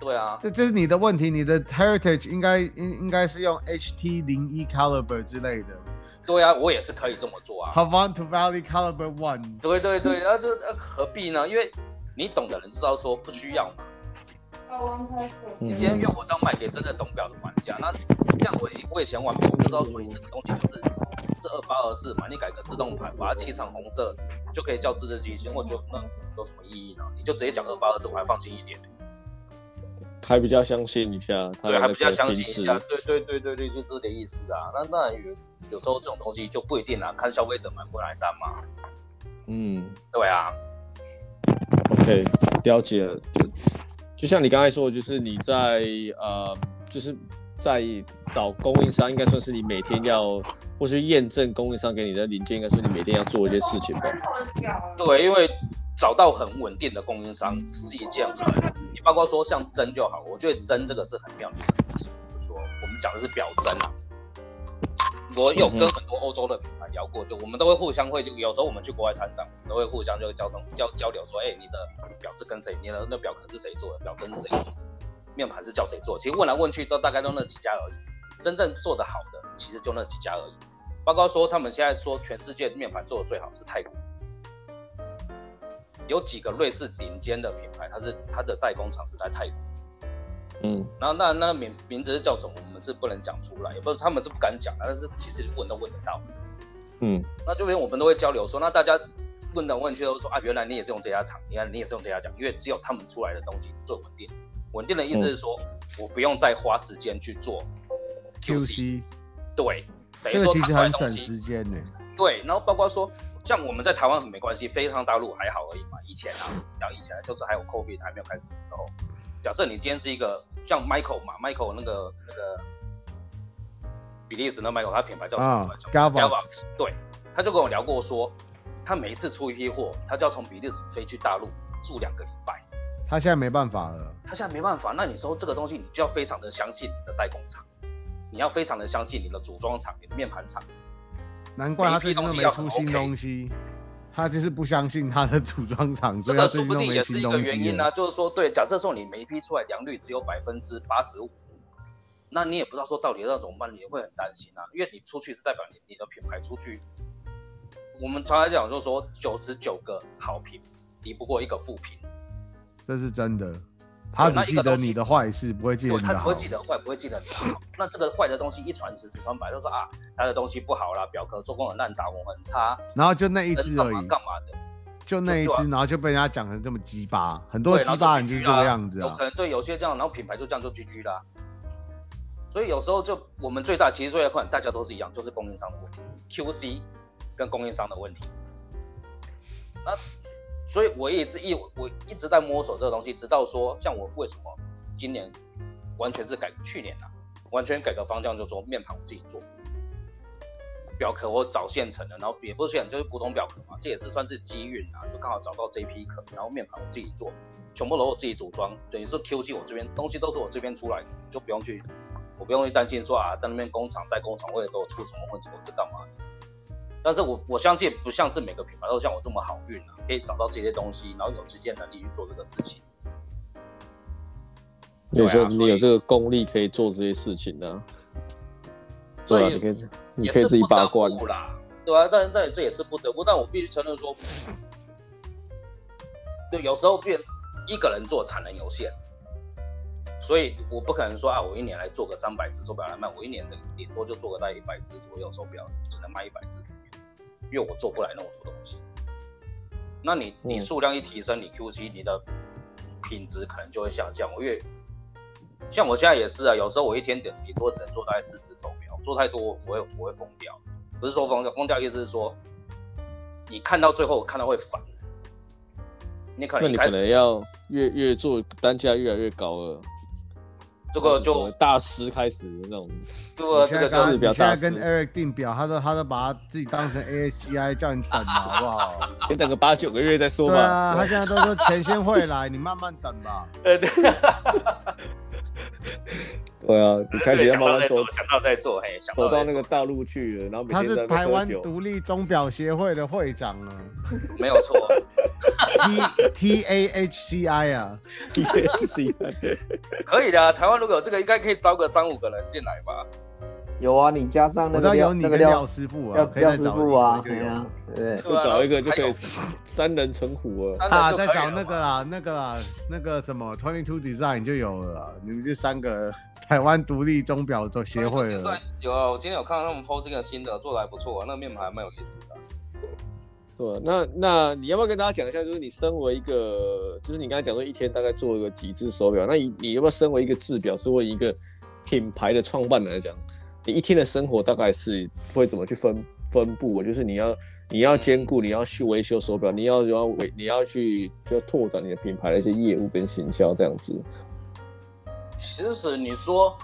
对啊，这这是你的问题。你的 heritage 应该应应该是用 HT 零一 caliber 之类的。对啊，我也是可以这么做啊。Havant Valley caliber one。对对对，然后就何必呢？因为你懂的人知道说不需要嘛。你今天用我是要卖给真的懂表的玩家，那这样我已经我以前玩表，我就知道说你这个东西就是这二八二四嘛，你改个自动盘，把它漆成红色，就可以叫自制机芯，我觉得那有什么意义呢？你就直接讲二八二四，我还放心一点。还比较相信一下，对，还比较相信一下，对对对对对，就这个意思啊。那当然有有时候这种东西就不一定啊，看消费者买不买单嘛。嗯，对啊。OK，了解了。就就像你刚才说的，就是你在呃，就是在找供应商，应该算是你每天要，或是验证供应商给你的零件，应该是你每天要做一些事情吧。对，因为。找到很稳定的供应商是一件很，你包括说像针就好，我觉得针这个是很妙的东西。就说我们讲的是表针啊，我有跟很多欧洲的品牌聊过，就我们都会互相会就有时候我们去国外参展，都会互相就会交通交交流说，哎、你的表是跟谁？你的那表壳是谁做的？表针是谁做的？面盘是叫谁做？其实问来问去都大概都那几家而已，真正做得好的其实就那几家而已。包括说他们现在说全世界面盘做的最好是泰国。有几个瑞士顶尖的品牌，它是它的代工厂是在泰国，嗯，然后那那名名字是叫什么？我们是不能讲出来，也不是他们是不敢讲，但是其实问都问得到。嗯，那这边我们都会交流说，那大家问的问去都说啊，原来你也是用这家厂，你看你也是用这家厂，因为只有他们出来的东西是最稳定。稳定的意思是说，嗯、我不用再花时间去做 QC。对，等于说这个其实很省时间呢。对，然后包括说，像我们在台湾很没关系，飞上大陆还好而已嘛。以前啊，讲以前就是还有 COVID 还没有开始的时候，假设你今天是一个像 Michael 嘛，Michael 那个那个比利时那 Michael，他品牌叫什么？Galvax。对，他就跟我聊过说，他每一次出一批货，他就要从比利时飞去大陆住两个礼拜。他现在没办法了。他现在没办法，那你说这个东西，你就要非常的相信你的代工厂，你要非常的相信你的组装厂、你的面盘厂。难怪他最近都没出新东西，他就是不相信他的组装厂。这个说不定也是一个原因呢、啊。就是说，对，假设说你每一批出来良率只有百分之八十五，那你也不知道说到底要怎么办，你也会很担心啊。因为你出去是代表你你的品牌出去，我们常来讲就是说九十九个好评敌不过一个负评。这是真的，他只记得你的坏事，不会记得你的好。他只会记得坏，不会记得你的好。那这个坏的东西一传十，十传百，就说啊，他的东西不好啦，表壳做工很烂，打孔很差。然后就那一只而已，干嘛的？就那一只，然后就被人家讲成这么鸡巴，很多鸡巴人就是这个样子啊。有可能对有些这样，然后品牌就这样就 GG 啦。所以有时候就我们最大其实最大困难，大家都是一样，就是供应商的问题，QC 跟供应商的问题。那。所以我一直一我一直在摸索这个东西，直到说像我为什么今年完全是改去年啊，完全改革方向，就说面盘我自己做，表壳我找现成的，然后也不是现成就是普通表壳嘛，这也是算是机运啊，就刚好找到这一批壳，然后面盘我自己做，全部都我自己组装，等于是 QC 我这边东西都是我这边出来，就不用去，我不用去担心说啊，在那边工厂代工厂会给我出什么问题，我是干嘛。但是我我相信不像是每个品牌都像我这么好运啊，可以找到这些东西，然后有这些能力去做这个事情。有时候你有这个功力可以做这些事情呢、啊，所以你可以你可以自己把关啦，对啊，但但这也是不得不，但我必须承认说，对，有时候变一个人做产能有限，所以我不可能说啊，我一年来做个三百只手表来卖，我一年的顶多就做个大概一百只左右手表，只能卖一百只。因为我做不来那么多东西，那你你数量一提升，你 QC 你的品质可能就会下降。我越像我现在也是啊，有时候我一天顶顶多只能做大概四只手表，做太多我会我会疯掉。不是说疯掉，疯掉意思是说，你看到最后看到会烦。你可能你可能要越越做单价越来越高了。这个就大师开始的那种，这个这个就是现在跟 Eric 定表，他都他都把他自己当成 ASCI 叫你等嘛，好不好？先等个八九个月再说吧。对啊，他现在都说钱先会来，你慢慢等吧。呃对。对。啊，你开始要慢慢走，想到再做，嘿，走到那个大陆去了，然后他是台湾独立钟表协会的会长啊，没有错，T T A H C I 啊，T H C I，可以的，台湾如果有这个，应该可以招个三五个人进来吧。有啊，你加上那个有你跟廖师傅啊，廖师傅啊，对啊，对，就找一个就可以三人成虎了啊，再找那个啦，那个啦，那个什么 Twenty Two Design 就有了，你们就三个台湾独立钟表做协会了。有啊，我今天有看到他们 PO 这个新的，做的还不错，那个面盘还蛮有意思的。对，那那你要不要跟大家讲一下，就是你身为一个，就是你刚才讲说一天大概做个几只手表，那你你要不要身为一个制表师或一个品牌的创办人来讲？你一天的生活大概是会怎么去分分布？就是你要你要兼顾，你要去维修手表，你要要维你要去就拓展你的品牌的一些业务跟行销这样子。其实你说，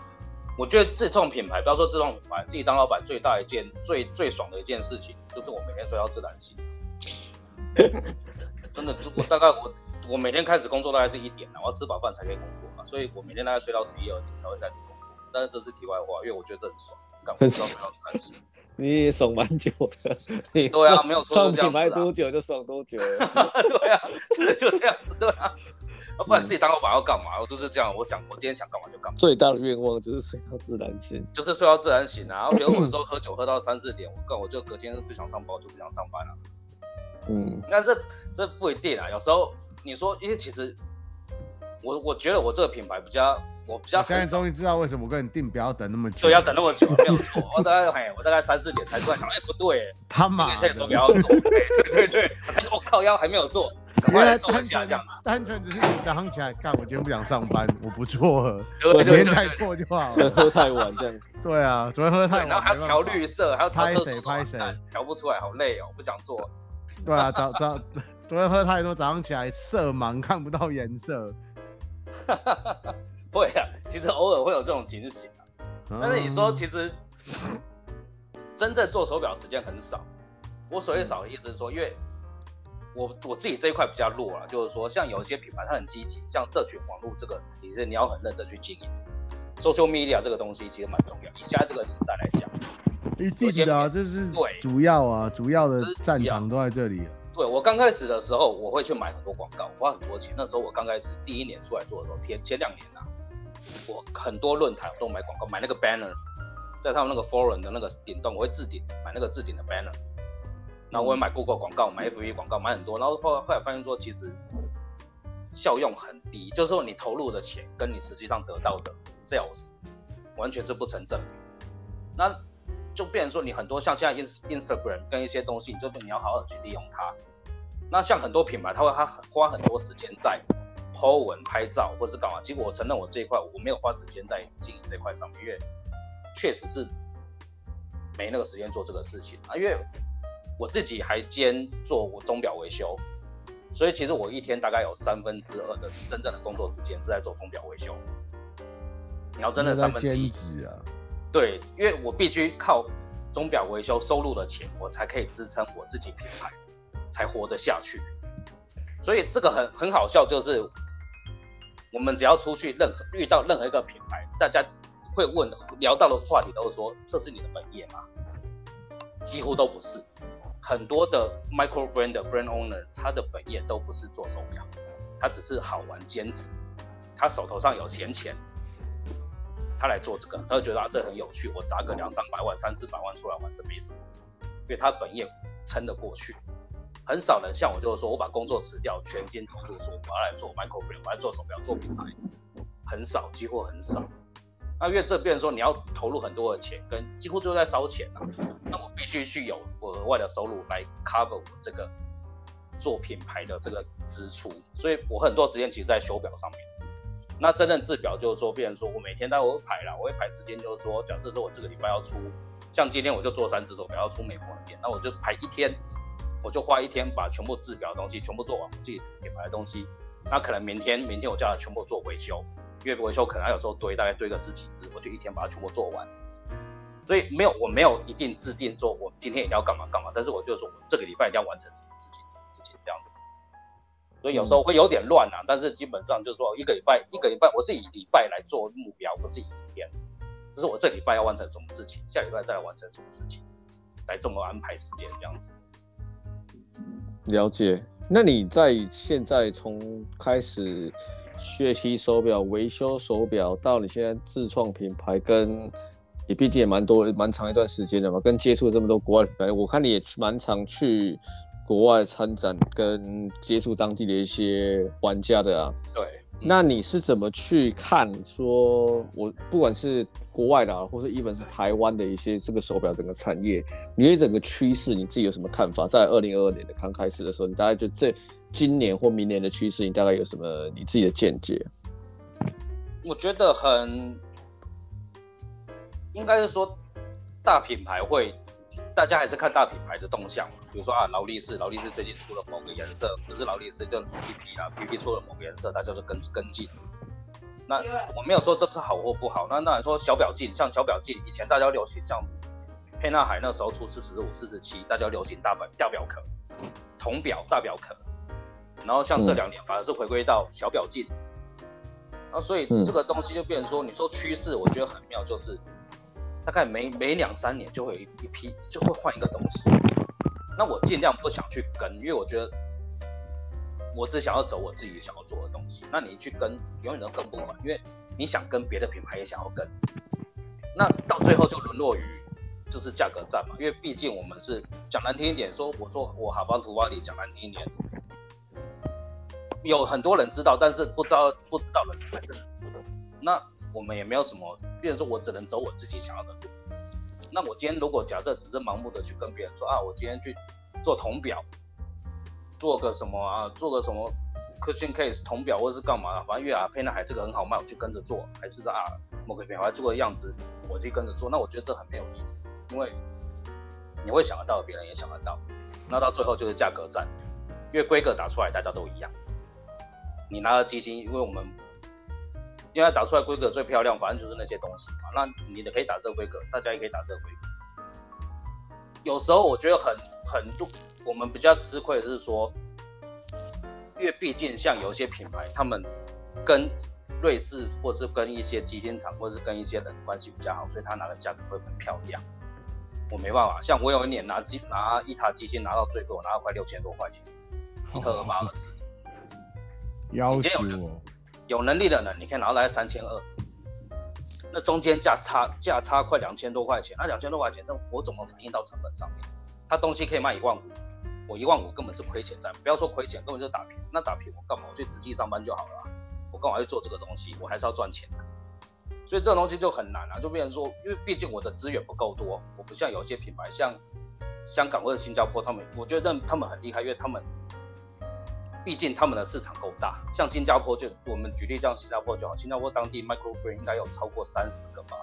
我觉得自创品牌，不要说自创品牌，自己当老板最大一件最最爽的一件事情，就是我每天睡到自然醒。真的，我大概我我每天开始工作大概是一点，我要吃饱饭才可以工作嘛，所以我每天大概睡到十一二点才会再。但是这是题外话，因为我觉得这很爽，很爽。你也爽蛮久的，对啊，没有错，创品牌多久就爽多久。对啊，就这样子，对啊。不然自己当老板要干嘛？我就是这样，我想我今天想干嘛就干嘛。最大的愿望就是睡到自然醒，就是睡到自然醒啊。然后比如我有时候喝酒喝到三四点，我干我就隔天不想上班，就不想上班了。嗯，那这这不一定啊。有时候你说，因为其实我我觉得我这个品牌比较。我比较。我现在终于知道为什么我跟你定表要等那么久。对，要等那么久，没有错。我大概嘿，我大概三四点才突然想，哎，不对，他妈，这个手表要做，对对对，我靠，腰还没有做，赶快来做一下这样子。单纯只是你早上起来干，我今天不想上班，我不做了，昨天太做就好了。昨天喝太晚这样子。对啊，昨天喝太晚。然后还要调绿色，还要拍谁拍谁，调不出来，好累哦，不想做。对啊，早早 昨天喝太多，早上起来色盲，看不到颜色。会啊，其实偶尔会有这种情形啊。但是你说，其实真正做手表时间很少。我所谓少的意思是说，因为我我自己这一块比较弱啊，就是说，像有一些品牌它很积极，像社群网络这个，你是你要很认真去经营。social media 这个东西其实蛮重要。以现在这个时代来讲，一定的啊，这是对主要啊，主要的战场都在这里。对，我刚开始的时候，我会去买很多广告，花很多钱。那时候我刚开始第一年出来做的时候，前前两年啊，我很多论坛我都买广告，买那个 banner，在他们那个 forum 的那个顶端，我会置顶买那个置顶的 banner。然后我也买 Google 广告，买 FB 广告，买很多。然后后来后来发现说，其实效用很低，就是说你投入的钱跟你实际上得到的 sales 完全是不成正比。那就变成说，你很多像现在 Instagram 跟一些东西，你就你要好好去利用它。那像很多品牌，他会他花很多时间在 po 文、拍照，或是干嘛。结果我承认我这一块我没有花时间在经营这块上面，因为确实是没那个时间做这个事情啊。因为我自己还兼做我钟表维修，所以其实我一天大概有三分之二的真正的工作时间是在做钟表维修。你要真的三分之一啊？对，因为我必须靠钟表维修收入的钱，我才可以支撑我自己品牌。才活得下去，所以这个很很好笑，就是我们只要出去任何遇到任何一个品牌，大家会问聊到的话题都是说，这是你的本业吗？几乎都不是，很多的 micro brand 的 brand owner 他的本业都不是做手表，他只是好玩兼职，他手头上有闲钱，他来做这个，他会觉得啊这很有趣，我砸个两三百万、三四百万出来玩这没什么，因为他本业撑得过去。很少人像我，就是说我把工作辞掉，全心投入说我要来做 micro brand，我要做手表做品牌，很少，几乎很少。那因为这变说你要投入很多的钱，跟几乎就在烧钱啊。那我必须去有我额外的收入来 cover 我这个做品牌的这个支出，所以我很多时间其实在手表上面。那真正制表就是说，变成说我每天都会排啦，我会排时间，就是说，假设说我这个礼拜要出，像今天我就做三只手表要出美国那边，那我就排一天。我就花一天把全部制表的东西全部做完，自己品牌的东西。那可能明天，明天我叫他全部做维修，因为维修可能有时候堆，大概堆个十几只，我就一天把它全部做完。所以没有，我没有一定制定说，我今天一定要干嘛干嘛，但是我就说我这个礼拜一定要完成什么事情，什么事情这样子。所以有时候会有点乱啊，但是基本上就是说一个礼拜一个礼拜，我是以礼拜来做目标，不是以一天。就是我这礼拜要完成什么事情，下礼拜再来完成什么事情，来这么安排时间这样子。了解，那你在现在从开始学习手表、维修手表，到你现在自创品牌，跟你毕竟也蛮多、蛮长一段时间的嘛，跟接触这么多国外的品牌，我看你也蛮常去国外参展，跟接触当地的一些玩家的啊。对。那你是怎么去看？说我不管是国外的，啊或是 even 是台湾的一些这个手表整个产业，你对整个趋势你自己有什么看法？在二零二二年的刚开始的时候，你大概就这今年或明年的趋势，你大概有什么你自己的见解？我觉得很，应该是说大品牌会。大家还是看大品牌的动向，比如说啊，劳力士，劳力士最近出了某个颜色，不是劳力士就 PP 啊，PP 出了某个颜色，大家就跟跟进。那我没有说这是好或不好，那当然说小表镜，像小表镜，以前大家流行像沛纳海那时候出四十五、四十七，大家流行大表大表壳，铜表大表壳，然后像这两年反而是回归到小表镜，那所以这个东西就变成说，你说趋势，我觉得很妙，就是。大概每每两三年就会有一批，就会换一个东西。那我尽量不想去跟，因为我觉得我只想要走我自己想要做的东西。那你去跟，永远都跟不完，因为你想跟别的品牌也想要跟，那到最后就沦落于就是价格战嘛。因为毕竟我们是讲难听一点说，我说我好帮图瓦里讲难听一点，有很多人知道，但是不知道不知道的还是很多。那我们也没有什么，变成说我只能走我自己想要的路。那我今天如果假设只是盲目的去跟别人说啊，我今天去做铜表，做个什么啊，做个什么 cushion case 铜表或者是干嘛，反正越啊沛纳海这个很好卖，我就跟着做，还是啊某个品牌做个样子，我就跟着做，那我觉得这很没有意思，因为你会想得到，别人也想得到，那到最后就是价格战，因为规格打出来大家都一样，你拿了机芯，因为我们。因为打出来规格最漂亮，反正就是那些东西嘛。那你的可以打这个规格，大家也可以打这个规格。有时候我觉得很很多，我们比较吃亏的是说，因为毕竟像有些品牌，他们跟瑞士或是跟一些机芯厂，或是跟一些人关系比较好，所以他拿的价格会很漂亮。我没办法，像我有一年拿机拿一台机芯拿到最贵，我拿到快六千多块钱，一颗二八二四。要求我。有能力的人，你可以拿来三千二，那中间价差价差快两千多块钱，那两千多块钱，那我怎么反映到成本上面？他东西可以卖一万五，我一万五根本是亏钱在，不要说亏钱，根本就打平。那打平我干嘛？我去直接上班就好了，我干嘛去做这个东西？我还是要赚钱的。所以这种东西就很难啊，就变成说，因为毕竟我的资源不够多，我不像有些品牌，像香港或者新加坡，他们我觉得他们很厉害，因为他们。毕竟他们的市场够大，像新加坡就我们举例这样，新加坡就好，新加坡当地 microgreen 应该有超过三十个吧，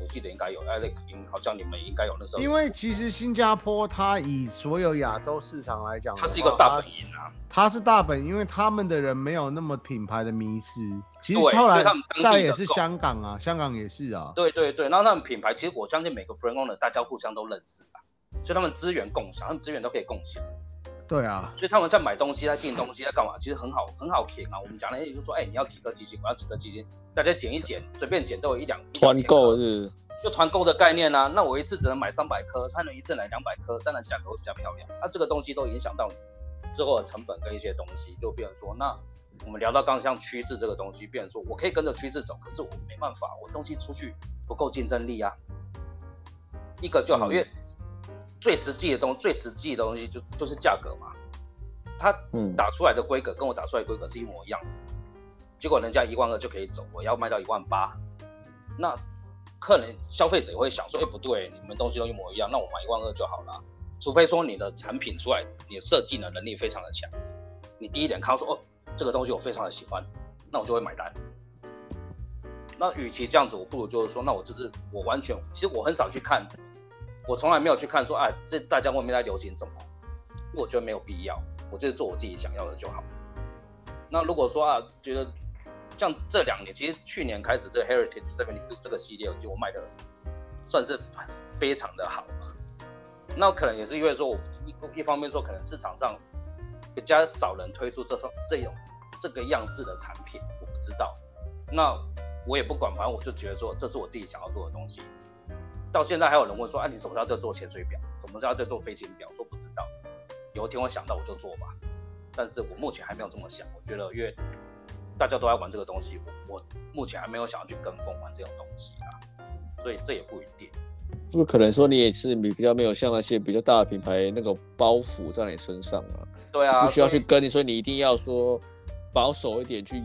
我记得应该有，Alex 好像你们应该有那时候。因为其实新加坡它以所有亚洲市场来讲，它是一个大本营啊，它是大本，因为他们的人没有那么品牌的迷失。其实后来再也是香港啊，香港也是啊。对对对，然后他们品牌其实我相信每个 brand owner 大家互相都认识吧，所以他们资源共享，他们资源都可以共享。对啊，所以他们在买东西、在订东西、在干嘛，其实很好，很好填啊。我们讲的意思就是说，哎、你要几个机芯，我要几个机芯，大家捡一捡，随便捡都有一两团购是，就团购的概念啊。那我一次只能买三百颗，他能一次买两百颗，当然价格会比较漂亮。那、这个东西都影响到之后的成本跟一些东西，就变成说，那我们聊到刚刚像趋势这个东西，变成说我可以跟着趋势走，可是我没办法，我东西出去不够竞争力啊。一个就好，嗯、因为最实际的东西，最实际的东西就就是价格嘛。他打出来的规格跟我打出来的规格是一模一样的，结果人家一万二就可以走，我要卖到一万八，那客人消费者也会想说，哎、欸，不对，你们东西都一模一样，那我买一万二就好了。除非说你的产品出来，你的设计的能力非常的强，你第一点看到说，哦，这个东西我非常的喜欢，那我就会买单。那与其这样子，我不如就是说，那我就是我完全，其实我很少去看，我从来没有去看说，啊，这大家外面在流行什么，我觉得没有必要。我就是做我自己想要的就好。那如果说啊，觉得像这两年，其实去年开始这 Heritage Seventy 这个系列，就我卖的算是非常的好。那可能也是因为说我一一方面说，可能市场上比较少人推出这种这种这个样式的产品，我不知道。那我也不管，反正我就觉得说，这是我自己想要做的东西。到现在还有人问说，哎、啊，你什么时候在做潜水表？什么时候在做飞行表？说不知道。有一天我想到我就做吧，但是我目前还没有这么想。我觉得因为大家都在玩这个东西，我我目前还没有想要去跟风玩这种东西啊，所以这也不一定。不可能说你也是你比较没有像那些比较大的品牌那个包袱在你身上啊。对啊，不需要去跟你，所以你一定要说保守一点去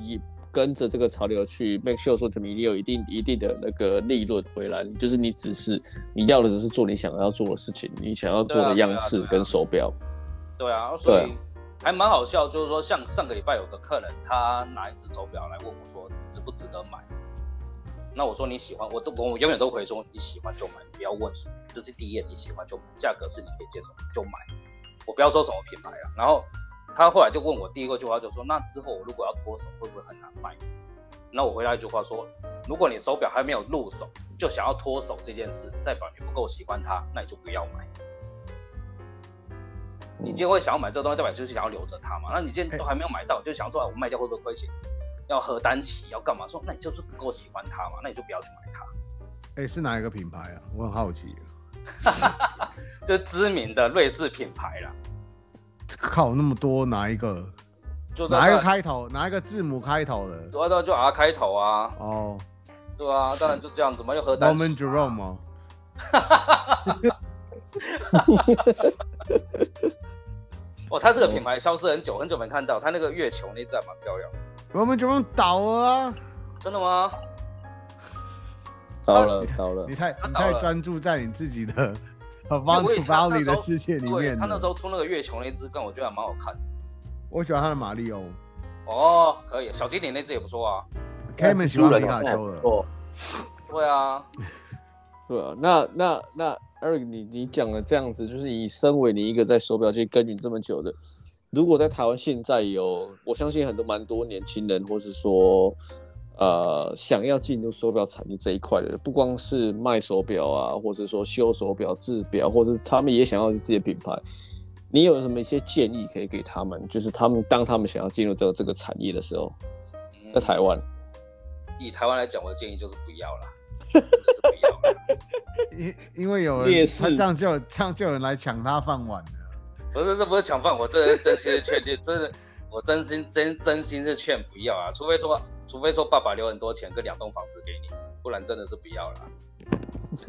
跟着这个潮流去 make sure 说你有一定一定的那个利润回来。就是你只是你要的只是做你想要做的事情，你想要做的样式跟手表。对啊，所以还蛮好笑，就是说，像上个礼拜有个客人，他拿一只手表来问我说，值不值得买？那我说你喜欢，我都我永远都会说你喜欢就买，不要问什么，就是第一眼你喜欢就买，价格是你可以接受就买，我不要说什么品牌啊。然后他后来就问我第一个句话就说，那之后我如果要脱手会不会很难卖？那我回答一句话说，如果你手表还没有入手就想要脱手这件事，代表你不够喜欢它，那你就不要买。你今天会想要买这个东西，代表就是想要留着它嘛？那你今天都还没有买到，就想说我卖掉会不会亏钱？要核单期要干嘛？说那你就是不够喜欢它嘛？那你就不要去买它。哎、欸，是哪一个品牌啊？我很好奇。就知名的瑞士品牌啦。靠，那么多哪一个？就哪一个开头？哪一个字母开头的？对啊，就 R 开头啊。哦。对啊，当然就这样子嘛，要核单期。Romain Jerome 吗？哦，他这个品牌消失很久，很久没看到。他那个月球那只还蛮漂亮。我们就用倒了啊？真的吗？倒了 倒了，你太你太专注在你自己的 Havant Valley 的世界里面。他那时候出那个月球那只，跟我觉得还蛮好看。我喜欢他的马里奥。哦，可以，小精灵那只也不错啊。Kevin 喜欢皮卡丘了。对啊，对啊。那那那 Eric，你你讲的这样子，就是你身为你一个在手表界耕耘这么久的，如果在台湾现在有，我相信很多蛮多年轻人，或是说呃想要进入手表产业这一块的，不光是卖手表啊，或者说修手表、制表，或是他们也想要自己的品牌。你有什么一些建议可以给他们？就是他们当他们想要进入这个这个产业的时候，在台湾、嗯，以台湾来讲，我的建议就是不要啦，真的是不要了。因因为有人他这样就这样就有人来抢他饭碗的。不是，这不是抢饭，我这是真心的劝诫，真的，我真心真真心是劝不要啊！除非说，除非说爸爸留很多钱跟两栋房子给你，不然真的是不要了。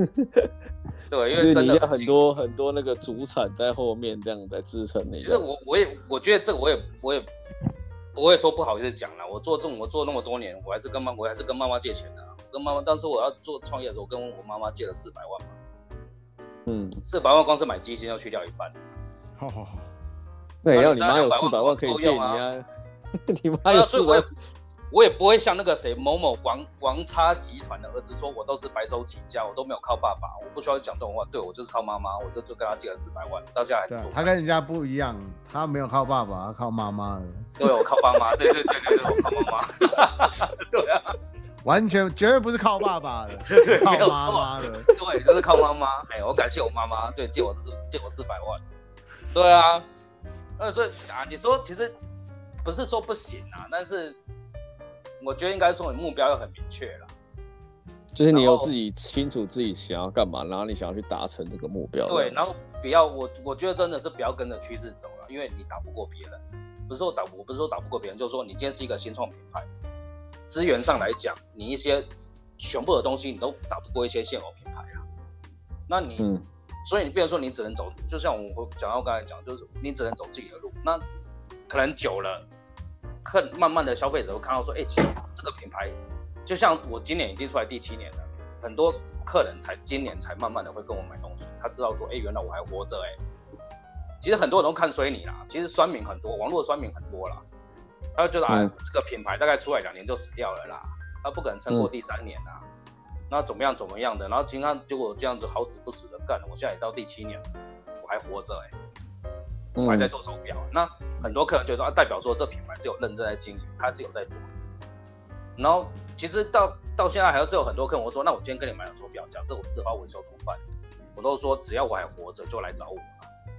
对，因为真的很，很多很多那个主产在后面这样在支撑你。其实我我也我觉得这个我也我也不会说不好意思讲了。我做这种我做那么多年，我还是跟妈我还是跟妈妈借钱的。跟妈妈当时我要做创业的时候，我跟我妈妈借了四百万嘛。嗯，四百万光是买基金要去掉一半。好好好，那也要你妈有四百万可以借你啊。你妈有四百。我也不会像那个谁某某王王差集团的儿子说，我都是白手起家，我都没有靠爸爸，我不需要讲这种话。对，我就是靠妈妈，我就就跟他借了四百万，到现在还是做。他跟人家不一样，他没有靠爸爸，他靠妈妈的。对，我靠妈妈，对对对对对，我靠妈妈。对啊，完全绝对不是靠爸爸的，靠妈妈的。对，就是靠妈妈。哎，我感谢我妈妈，对，借我四借我四百万。对啊，那所以啊，你说其实不是说不行啊，但是。我觉得应该说你目标要很明确了，就是你有自己清楚自己想要干嘛，然后你想要去达成这个目标。对，然后不要我，我觉得真的是不要跟着趋势走了，因为你打不过别人。不是说打，我不是说打不过别人，就是说你今天是一个新创品牌，资源上来讲，你一些全部的东西你都打不过一些现有品牌啊。那你，嗯、所以你变成说你只能走，就像我讲到刚才讲，就是你只能走自己的路。那可能久了。看，慢慢的消费者会看到说，哎、欸，其实这个品牌，就像我今年已经出来第七年了，很多客人才今年才慢慢的会跟我买东西，他知道说，哎、欸，原来我还活着，哎，其实很多人都看衰你啦，其实酸民很多，网络酸民很多啦，他就觉得啊，这个品牌大概出来两年就死掉了啦，他不可能撑过第三年啦，嗯、那怎么样怎么样的，然后经常结果这样子好死不死的干了，我现在也到第七年，我还活着，哎。我还在做手表，嗯、那很多客人就说啊，代表说这品牌是有认真在经营，他是有在做。然后其实到到现在还是有很多客人，我说那我今天跟你买了手表，假设我日后维修怎么办？我都说只要我还活着就来找我，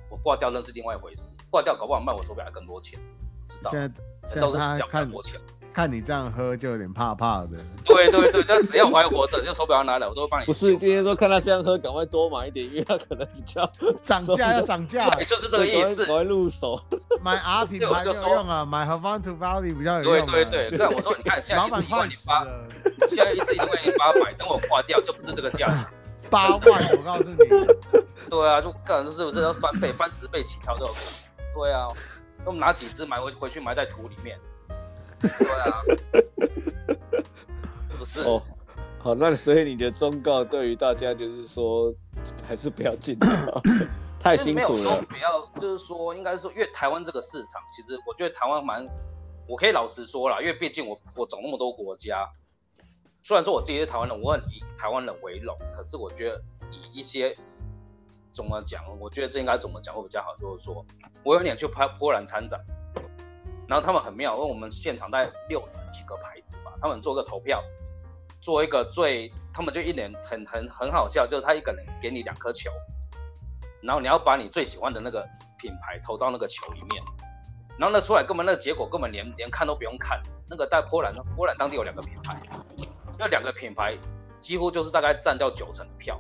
我挂掉那是另外一回事，挂掉搞不好卖我手表还更多钱，知道？现在都是死掉更多钱。看你这样喝就有点怕怕的。对对对，但只要我还活着，就手表要拿来，我都会帮你。不是今天说看他这样喝，赶快多买一点，因为他可能比较涨价要涨价，就是这个意思。赶快入手，买 R 品牌没有用啊，买 Havant Valley 比较有用。对对对，这样我说你看，现在一支一万零八，现在一支一万零八百，等我挂掉就不是这个价钱。八万，我告诉你。对啊，就个人是不是要翻倍、翻十倍起跳都有可能。对啊，那我们拿几支买回回去埋在土里面。对啊，不是哦，好，那所以你的忠告对于大家就是说，还是不要进来，太辛苦了。不要，就是说，应该是说，因为台湾这个市场，其实我觉得台湾蛮，我可以老实说啦，因为毕竟我我走那么多国家，虽然说我自己是台湾人，我很以台湾人为荣，可是我觉得以一些怎么讲，我觉得这应该怎么讲会比较好，就是说我有点去拍波兰参展。然后他们很妙，因为我们现场大概六十几个牌子吧，他们做个投票，做一个最，他们就一脸很很很好笑，就是他一个人给你两颗球，然后你要把你最喜欢的那个品牌投到那个球里面，然后那出来根本那个结果根本连连看都不用看，那个在波兰，波兰当地有两个品牌，那两个品牌几乎就是大概占掉九成的票，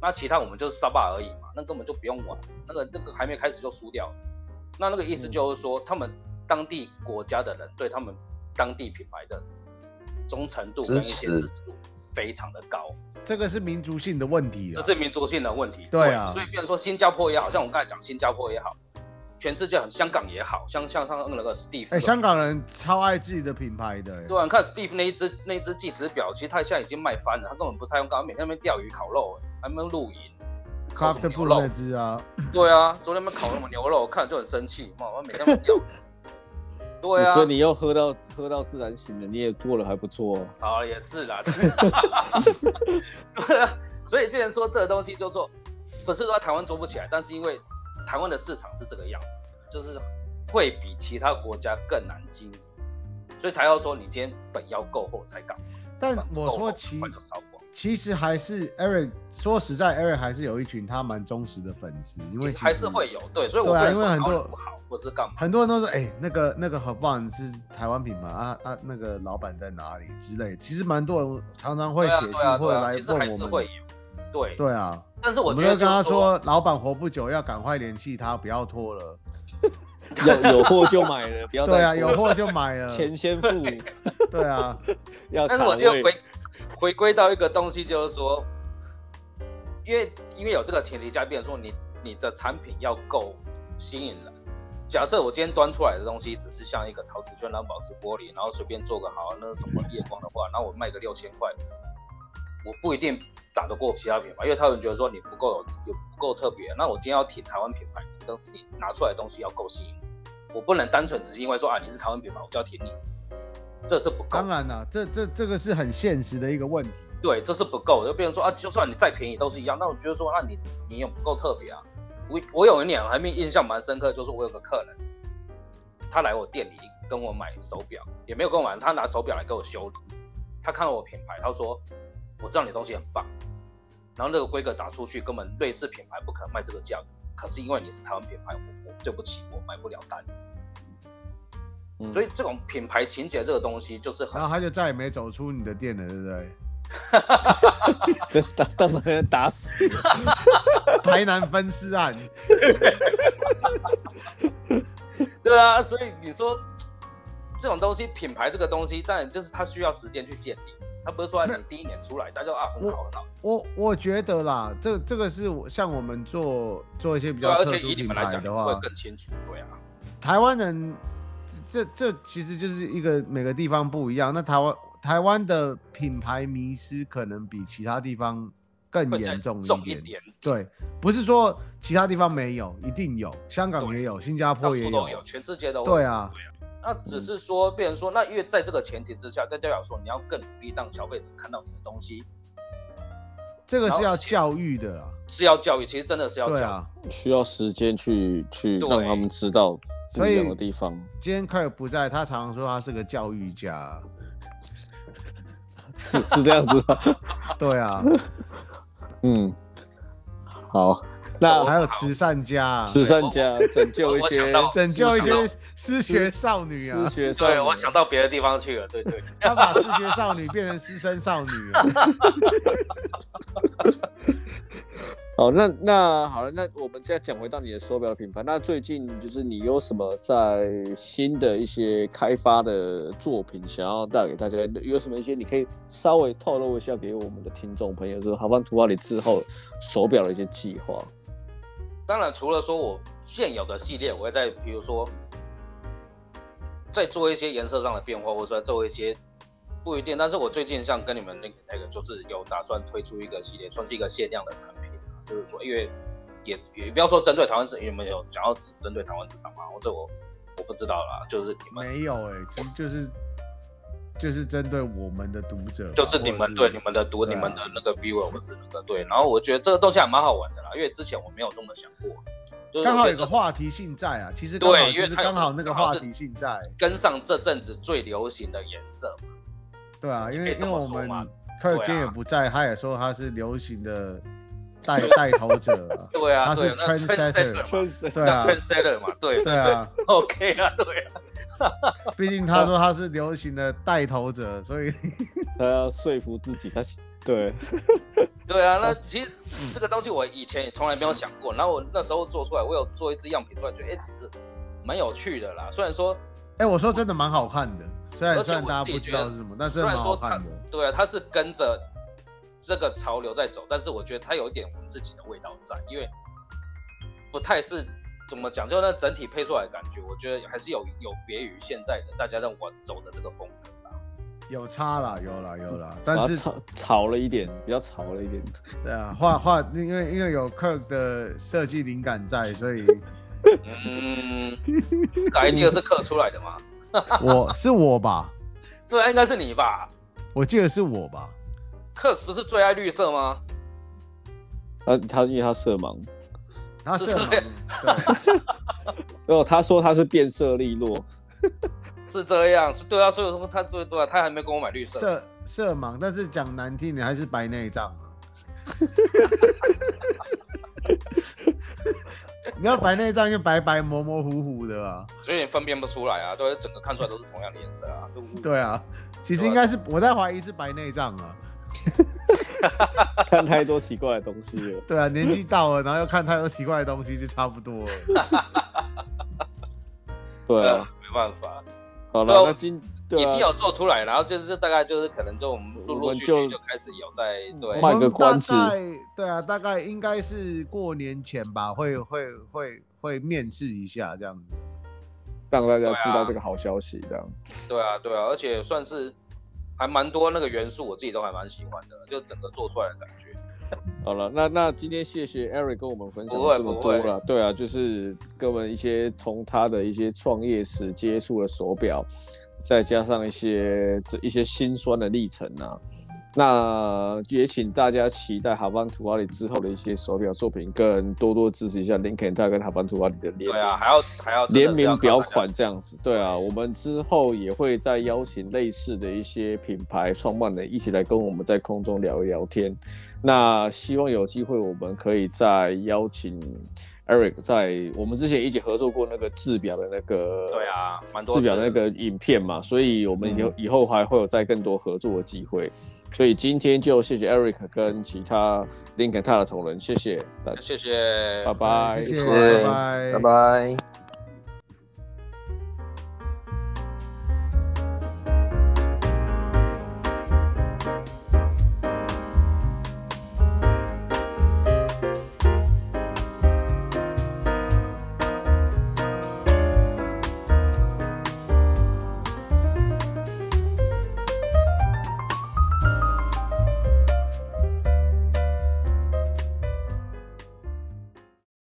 那其他我们就是沙巴而已嘛，那根本就不用玩，那个那个还没开始就输掉了，那那个意思就是说、嗯、他们。当地国家的人对他们当地品牌的忠诚度跟一些支持度非常的高，这个是民族性的问题，这是民族性的问题。对啊，所以比如说新加坡也好，像我刚才讲新加坡也好，全世界很，香港也好像像像那个 Steve，哎、欸，香港人超爱自己的品牌的。对啊，你看 Steve 那一只那一只计时表，其实他现在已经卖翻了，他根本不太用，刚刚每天在那边钓鱼烤肉，还没有露营。Craftable 那只啊。对啊，昨天他们烤什么牛肉，我看就很生气，妈，我每天在 钓。对啊。所以你又喝到喝到自然醒了，你也做的还不错。哦好，也是啦。对啊，所以变成说这个东西就说，不是说台湾做不起来，但是因为。台湾的市场是这个样子，就是会比其他国家更难经营，所以才要说你今天本要够厚才敢。但我说其其实还是 Eric 说实在，Eric 还是有一群他蛮忠实的粉丝，因为还是会有对，所以我对、啊、因为很多不好或是干嘛，很多人都说哎、欸，那个那个 Havant 是台湾品牌啊啊，那个老板在哪里之类，其实蛮多人常常会写信或者来问我们。其实还是会有对对啊。但是我觉得，我们就跟他说，老板活不久，要赶快联系他，不要拖了。有有货就买了，不要对啊，有货就买了，钱先付。对啊，要。但是我就回回归到一个东西，就是说，因为因为有这个前提下，变成说你你的产品要够吸引人。假设我今天端出来的东西只是像一个陶瓷圈，然后保持玻璃，然后随便做个好那什么夜光的话，然后我卖个六千块，我不一定。打得过其他品牌，因为他们觉得说你不够有，有不够特别。那我今天要挺台湾品牌，等你拿出来的东西要够吸引，我不能单纯只是因为说啊你是台湾品牌，我就要挺你，这是不够。当然了，这这这个是很现实的一个问题。对，这是不够，就变成说啊，就算你再便宜都是一样。那我觉得说，那你你也不够特别啊。我我有一年还没印象蛮深刻，就是我有个客人，他来我店里跟我买手表，也没有跟我买，他拿手表来给我修理。他看到我品牌，他说我知道你的东西很棒。然后那个规格打出去，根本瑞士品牌不可能卖这个价格。可是因为你是台湾品牌，我我对不起，我买不了单。嗯、所以这种品牌情节这个东西就是很，然后他就再也没走出你的店了，对不对？这当当场被人打死。台南分尸案。对啊，所以你说这种东西，品牌这个东西，当然就是它需要时间去建立。它不是说你第一年出来，大家啊很好很好。我我觉得啦，这这个是像我们做做一些比较特殊品牌的话，会更清楚。对啊，台湾人这这其实就是一个每个地方不一样。那台湾台湾的品牌迷失可能比其他地方更严重一点。一点对，不是说其他地方没有，一定有，香港也有，新加坡也有，有，全世界都有。对啊。那只是说，变成说，那因为在这个前提之下，再代表说，你要更努力让消费者看到你的东西。这个是要教育的啊，是要教育，其实真的是要教育，啊，需要时间去去让他们知道不一样的地方。今天凯尔不在，他常常说他是个教育家，是是这样子吗？对啊，嗯，好。那还有慈善家，慈善家拯救一些，拯救一些失学少女啊！失学少女，对，我想到别的地方去了，对对。他把失学少女变成失身少女了。好，那那好了，那我们再讲回到你的手表品牌。那最近就是你有什么在新的一些开发的作品，想要带给大家？有什么一些你可以稍微透露一下给我们的听众朋友，说 Havant 图瓦里之后手表的一些计划。当然，除了说我现有的系列，我会在比如说再做一些颜色上的变化，或者说做一些不一定。但是我最近像跟你们那个那个，就是有打算推出一个系列，算是一个限量的产品。就是说，因为也也不要说针对台湾市场，有没有想要针对台湾市场吗？或者我我不知道啦，就是你们没有哎、欸，其实就是。就是针对我们的读者，就是你们对你们的读、啊、你们的那个 viewer 或者那个对，然后我觉得这个东西还蛮好玩的啦，因为之前我没有这么想过，刚、就是、好有个话题性在啊，其实对，因为刚好那个话题性在跟上这阵子最流行的颜色嘛，对啊，因为因为我们柯尔坚也不在，他也说他是流行的带 带头者，对啊，他是 trendsetter，对啊，trendsetter 嘛，对对啊，OK 啊，对啊。毕竟他说他是流行的带头者，所以他要说服自己。他对对啊，那其实这个东西我以前也从来没有想过。然后我那时候做出来，我有做一支样品出来，觉得哎、欸，其实蛮有趣的啦。虽然说，哎、欸，我说真的蛮好看的。虽然虽然大家不知道是什么，但是蛮好看的。对啊，他是跟着这个潮流在走，但是我觉得它有一点我们自己的味道在，因为不太是怎么讲？就那整体配出来的感觉，我觉得还是有有别于现在的大家让我走的这个风格。有差啦，有啦，有啦，但是潮潮了一点，比较潮了一点。对啊，画画，因为因为有 Kirk 的设计灵感在，所以嗯，改第二是刻出来的吗？我是我吧？这应该是你吧？我记得是我吧？Kirk 不是最爱绿色吗？他他因为他色盲，他色盲，对，哦，他说他是变色利落。是这样，是对啊，所以说他对对啊，他还没跟我买绿色色色盲，但是讲难听，你还是白内障。你要白内障，就白白模模糊糊的啊，所以你分辨不出来啊，对，整个看出来都是同样的颜色啊。对啊，其实应该是我在怀疑是白内障啊，看太多奇怪的东西了。对啊，年纪到了，然后又看太多奇怪的东西，就差不多了。对啊，没办法。好了，那今已经有做出来，然后就是大概就是可能就我们陆陆续续就开始有在对卖个关子，对啊，大概应该是过年前吧，会会会会面试一下这样子，让大家知道这个好消息这样。对啊，对啊，而且算是还蛮多那个元素，我自己都还蛮喜欢的，就整个做出来的感觉。好了，那那今天谢谢 Eric 跟我们分享了这么多了，对啊，就是跟我们一些从他的一些创业史接触的手表，再加上一些这一些辛酸的历程啊。那也请大家期待哈班图瓦里之后的一些手表作品，跟多多支持一下林肯泰跟哈班图瓦里的联名。对啊，还要还要联名表款这样子。对啊，我们之后也会再邀请类似的一些品牌创办人一起来跟我们在空中聊一聊天。那希望有机会我们可以再邀请。Eric 在我们之前一起合作过那个制表的那个，对啊，蛮多制表的那个影片嘛，所以我们以后以后还会有再更多合作的机会。所以今天就谢谢 Eric 跟其他 Linkin 的同仁，谢谢，谢谢，拜拜，谢谢，拜拜，拜拜。